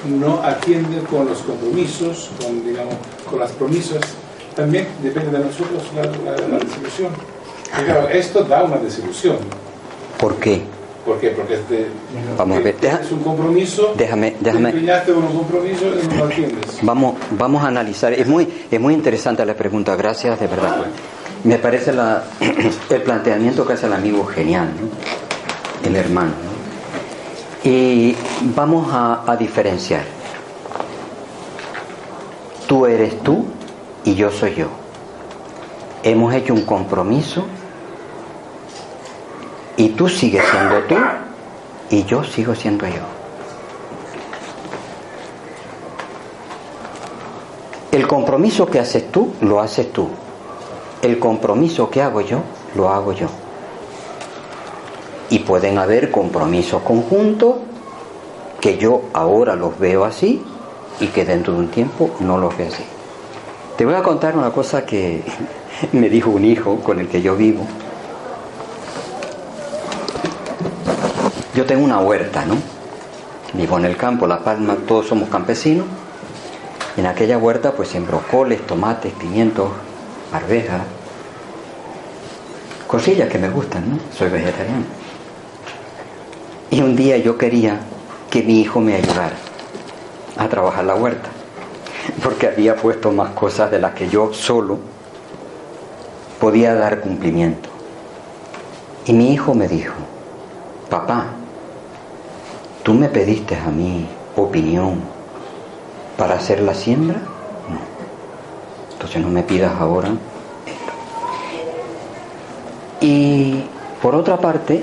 Speaker 4: no atienden con los compromisos, con, digamos, con las promesas, también depende de nosotros la, la, desilusión. Y claro, esto da una desilusión.
Speaker 2: ¿Por qué?
Speaker 4: ¿Por qué? Porque este,
Speaker 2: vamos a ver,
Speaker 4: es un compromiso,
Speaker 2: déjame, déjame,
Speaker 4: con un compromiso y no lo atiendes.
Speaker 2: Vamos, vamos a analizar, es muy, es muy interesante la pregunta, gracias de verdad. Me parece la, el planteamiento que hace el amigo genial, el hermano. Y vamos a, a diferenciar. Tú eres tú y yo soy yo. Hemos hecho un compromiso y tú sigues siendo tú y yo sigo siendo yo. El compromiso que haces tú, lo haces tú. El compromiso que hago yo, lo hago yo. Y pueden haber compromisos conjuntos que yo ahora los veo así y que dentro de un tiempo no los veo así. Te voy a contar una cosa que me dijo un hijo con el que yo vivo. Yo tengo una huerta, ¿no? Vivo en el campo, La Palma, todos somos campesinos. En aquella huerta pues siembro coles, tomates, pimientos, arvejas, cosillas que me gustan, ¿no? Soy vegetariano. Y un día yo quería que mi hijo me ayudara a trabajar la huerta, porque había puesto más cosas de las que yo solo podía dar cumplimiento. Y mi hijo me dijo, papá, ¿Tú me pediste a mí opinión para hacer la siembra? No. Entonces no me pidas ahora esto. Y por otra parte,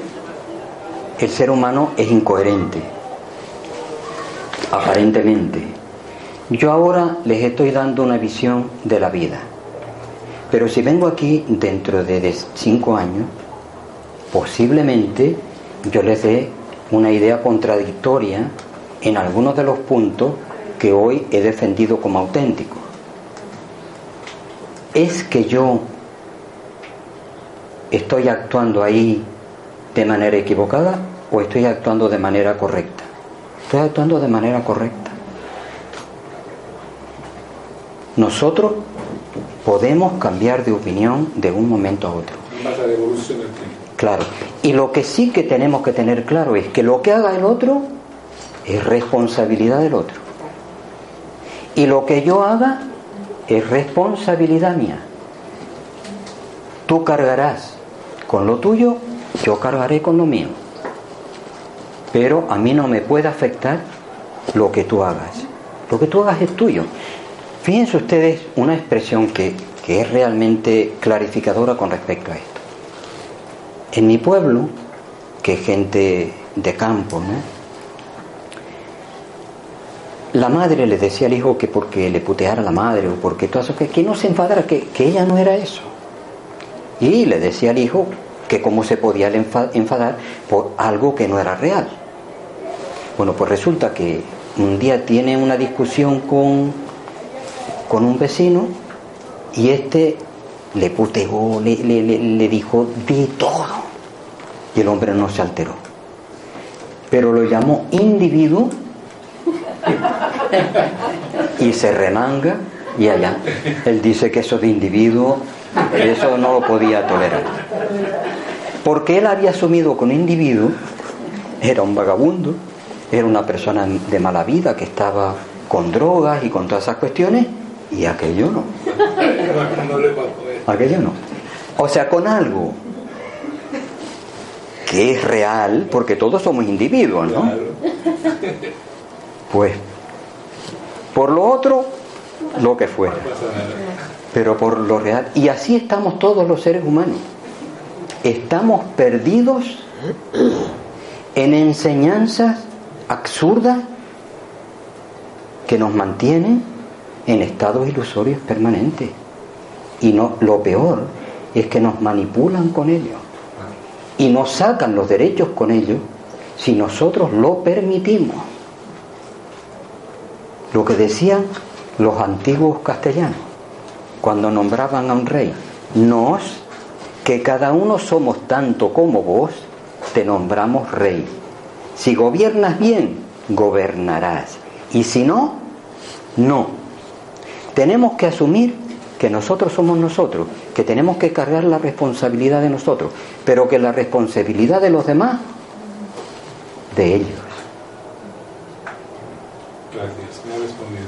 Speaker 2: el ser humano es incoherente, aparentemente. Yo ahora les estoy dando una visión de la vida, pero si vengo aquí dentro de cinco años, posiblemente yo les dé una idea contradictoria en algunos de los puntos que hoy he defendido como auténticos. ¿Es que yo estoy actuando ahí de manera equivocada o estoy actuando de manera correcta? Estoy actuando de manera correcta. Nosotros podemos cambiar de opinión de un momento a otro. Claro. Y lo que sí que tenemos que tener claro es que lo que haga el otro es responsabilidad del otro. Y lo que yo haga es responsabilidad mía. Tú cargarás con lo tuyo, yo cargaré con lo mío. Pero a mí no me puede afectar lo que tú hagas. Lo que tú hagas es tuyo. Fíjense ustedes una expresión que, que es realmente clarificadora con respecto a esto. En mi pueblo, que gente de campo, ¿no? La madre le decía al hijo que porque le puteara la madre o porque todo eso, que, que no se enfadara, que, que ella no era eso. Y le decía al hijo que cómo se podía enfadar por algo que no era real. Bueno, pues resulta que un día tiene una discusión con, con un vecino y este le puteó, le, le, le, dijo de todo y el hombre no se alteró. Pero lo llamó individuo y se remanga y allá. Él dice que eso de individuo, eso no lo podía tolerar. Porque él había asumido con individuo, era un vagabundo, era una persona de mala vida que estaba con drogas y con todas esas cuestiones, y aquello no. Aquello no. O sea, con algo que es real, porque todos somos individuos, ¿no? Pues, por lo otro, lo que fuera. Pero por lo real. Y así estamos todos los seres humanos. Estamos perdidos en enseñanzas absurdas que nos mantienen en estados ilusorios permanentes. Y no, lo peor es que nos manipulan con ellos y nos sacan los derechos con ellos si nosotros lo permitimos. Lo que decían los antiguos castellanos cuando nombraban a un rey, nos, que cada uno somos tanto como vos, te nombramos rey. Si gobiernas bien, gobernarás. Y si no, no. Tenemos que asumir que nosotros somos nosotros, que tenemos que cargar la responsabilidad de nosotros, pero que la responsabilidad de los demás, de ellos.
Speaker 4: Gracias, me ha respondido.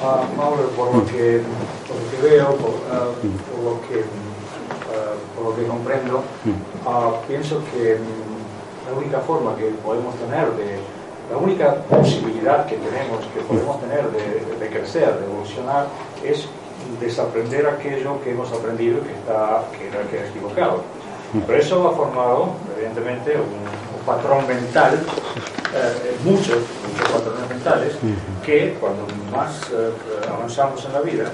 Speaker 5: Ah, Mauro, por lo que, por lo que veo, por, ah, por lo que, ah, por lo que comprendo, pienso que mm, la única forma que podemos tener de, la única posibilidad que tenemos, que podemos tener de, de crecer, de evolucionar, es desaprender aquello que hemos aprendido que está que era, que era equivocado. Pero eso ha formado, evidentemente, un, un patrón mental, eh, muchos, muchos patrones mentales, que cuando más eh, avanzamos en la vida,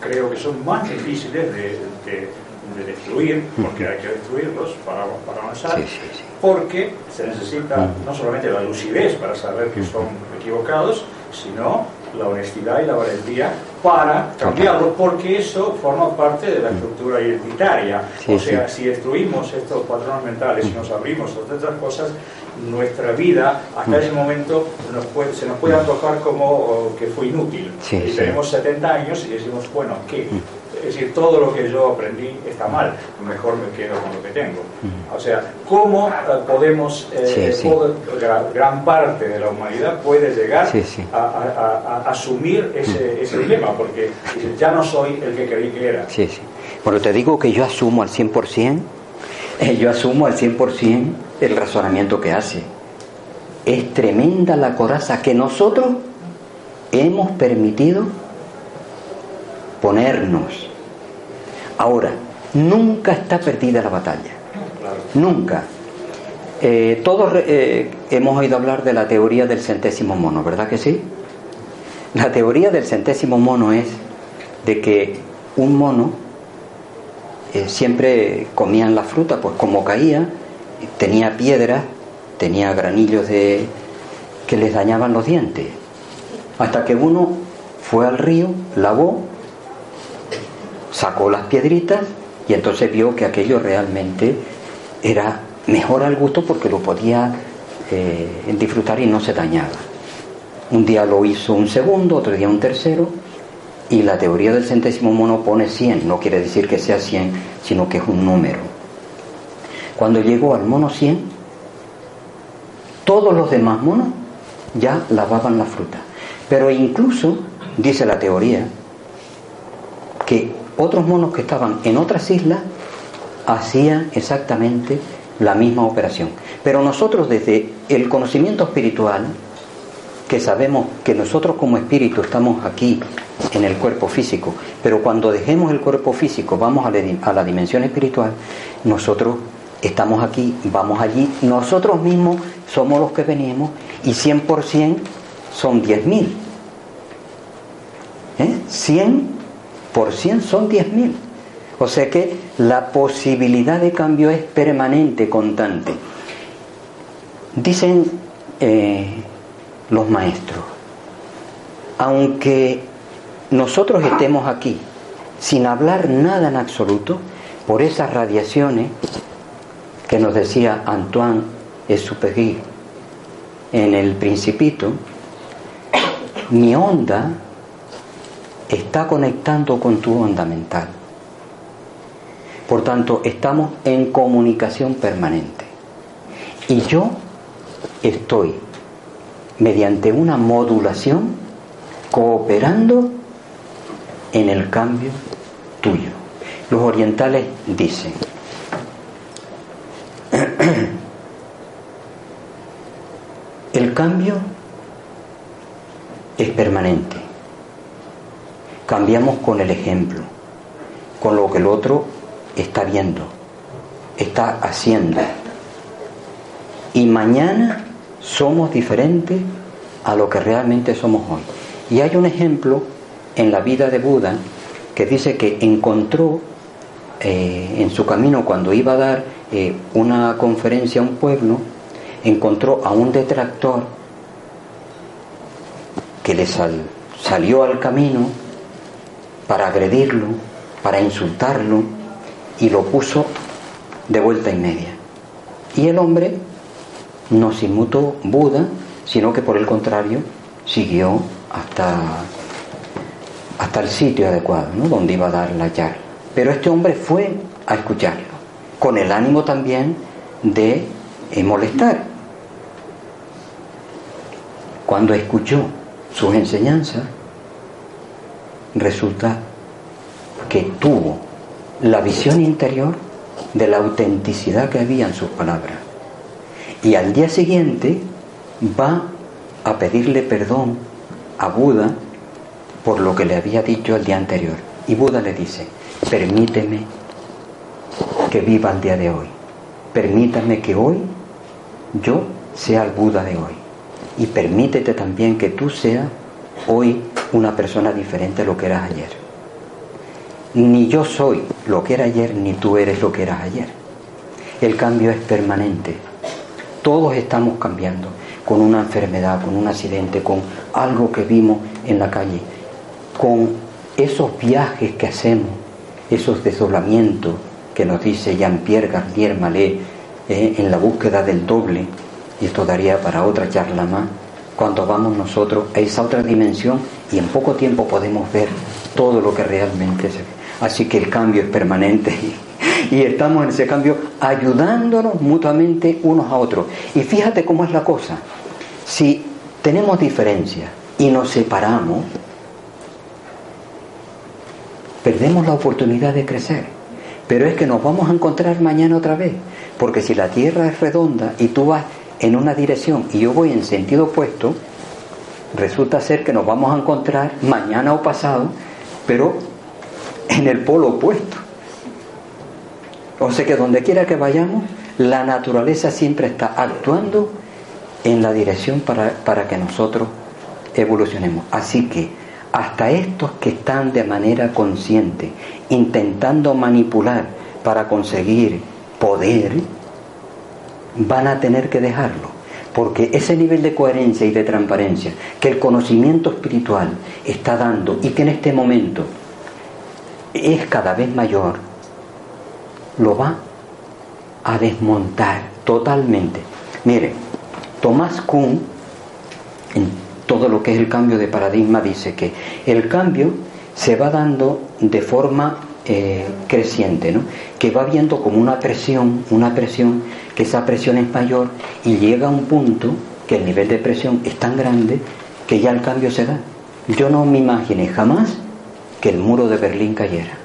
Speaker 5: creo que son más difíciles de, de- de destruir, porque hay que destruirlos para, para avanzar,
Speaker 2: Sí, sí, sí.
Speaker 5: porque se necesita no solamente la lucidez para saber que son equivocados, sino la honestidad y la valentía para cambiarlo, porque eso forma parte de la estructura identitaria.
Speaker 2: Sí,
Speaker 5: o sea,
Speaker 2: sí.
Speaker 5: si destruimos estos patrones mentales y nos abrimos a estas cosas, nuestra vida hasta ese momento nos puede- se nos puede antojar como oh, que fue inútil.
Speaker 2: Sí,
Speaker 5: y tenemos 70 años y decimos, bueno, ¿qué? Es decir, todo lo que yo aprendí está mal, mejor me quedo con lo que tengo. O sea, ¿cómo eh, podemos, eh,
Speaker 2: Sí, sí.
Speaker 5: poder- gra- gran parte de la humanidad puede llegar
Speaker 2: Sí.
Speaker 5: A, a- a- a asumir ese, ese dilema? Porque ya no soy el que creí que era.
Speaker 2: Sí, sí. Bueno, te digo que yo asumo al 100%, eh, yo asumo al 100% el razonamiento que hace. Es tremenda la coraza que nosotros hemos permitido ponernos. Ahora, nunca está perdida la batalla. Nunca. Eh, todos eh, hemos oído hablar de la teoría del centésimo mono, ¿verdad que sí? La teoría del centésimo mono es de que un mono eh, siempre comían la fruta, pues como caía, tenía piedras, tenía granillos de que les dañaban los dientes. Hasta que uno fue al río, lavó, sacó las piedritas y entonces vio que aquello realmente era mejor al gusto porque lo podía eh, disfrutar y no se dañaba. Un día lo hizo un segundo, otro día un tercero, y la teoría del centésimo mono pone 100, no quiere decir que sea 100, sino que es un número. Cuando llegó al mono 100, todos los demás monos ya lavaban la fruta. Pero incluso, dice la teoría, que otros monos que estaban en otras islas hacían exactamente la misma operación. Pero nosotros desde el conocimiento espiritual, que sabemos que nosotros como espíritu estamos aquí en el cuerpo físico, pero cuando dejemos el cuerpo físico vamos a la, dimensión espiritual, nosotros estamos aquí, vamos allí, nosotros mismos somos los que venimos y 100% son 10.000. ¿Eh? 100% son 10.000. O sea que la posibilidad de cambio es permanente, constante. Dicen eh, los maestros, aunque nosotros estemos aquí sin hablar nada en absoluto, por esas radiaciones que nos decía Antoine Exupéry en el Principito, mi onda está conectando con tu onda mental. Por tanto, estamos en comunicación permanente. Y yo estoy, mediante una modulación, cooperando en el cambio tuyo. Los orientales dicen, el cambio es permanente. Cambiamos con el ejemplo, con lo que el otro está viendo, está haciendo. Y mañana somos diferentes a lo que realmente somos hoy. Y hay un ejemplo en la vida de Buda que dice que encontró eh, en su camino cuando iba a dar eh, una conferencia a un pueblo, encontró a un detractor que le sal- salió al camino para agredirlo, para insultarlo y lo puso de vuelta y media. Y el hombre no se inmutó Buda, sino que por el contrario siguió hasta, hasta el sitio adecuado, ¿no? donde iba a dar la charla. Pero este hombre fue a escucharlo, con el ánimo también de eh, molestar. Cuando escuchó sus enseñanzas, resulta que tuvo la visión interior de la autenticidad que había en sus palabras. Y al día siguiente va a pedirle perdón a Buda por lo que le había dicho el día anterior. Y Buda le dice, permíteme que viva el día de hoy. Permítame que hoy yo sea el Buda de hoy. Y permítete también que tú seas hoy una persona diferente a lo que eras ayer. Ni yo soy lo que era ayer, ni tú eres lo que eras ayer. El cambio es permanente. Todos estamos cambiando con una enfermedad, con un accidente, con algo que vimos en la calle, con esos viajes que hacemos, esos desdoblamientos que nos dice Jean-Pierre Garnier Malé eh, en la búsqueda del doble, y esto daría para otra charla más, cuando vamos nosotros a esa otra dimensión y en poco tiempo podemos ver todo lo que realmente se ve. Así que el cambio es permanente y estamos en ese cambio ayudándonos mutuamente unos a otros. Y fíjate cómo es la cosa. Si tenemos diferencias y nos separamos, perdemos la oportunidad de crecer. Pero es que nos vamos a encontrar mañana otra vez. Porque si la Tierra es redonda y tú vas en una dirección y yo voy en sentido opuesto, resulta ser que nos vamos a encontrar mañana o pasado, pero en el polo opuesto. O sea que donde quiera que vayamos, la naturaleza siempre está actuando en la dirección para, para que nosotros evolucionemos. Así que hasta estos que están de manera consciente intentando manipular para conseguir poder, van a tener que dejarlo. Porque ese nivel de coherencia y de transparencia que el conocimiento espiritual está dando y que en este momento es cada vez mayor, lo va a desmontar totalmente. Mire, Tomás Kuhn, en todo lo que es el cambio de paradigma, dice que el cambio se va dando de forma eh, creciente, ¿no? que va viendo como una presión, una presión, que esa presión es mayor y llega a un punto que el nivel de presión es tan grande que ya el cambio se da. Yo no me imaginé jamás que el muro de Berlín cayera.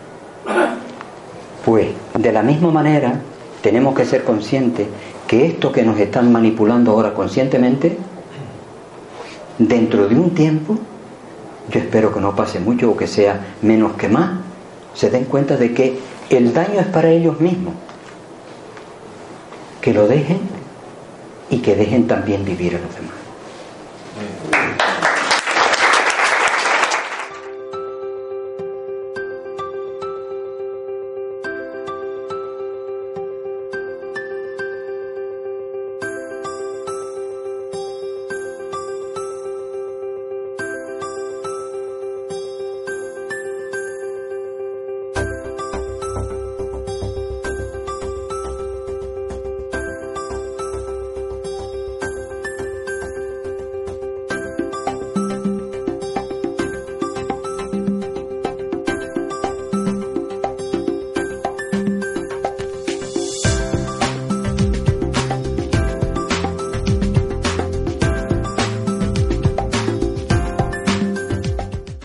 Speaker 2: Pues de la misma manera tenemos que ser conscientes que esto que nos están manipulando ahora conscientemente, dentro de un tiempo, yo espero que no pase mucho o que sea menos que más, se den cuenta de que el daño es para ellos mismos. Que lo dejen y que dejen también vivir a los demás.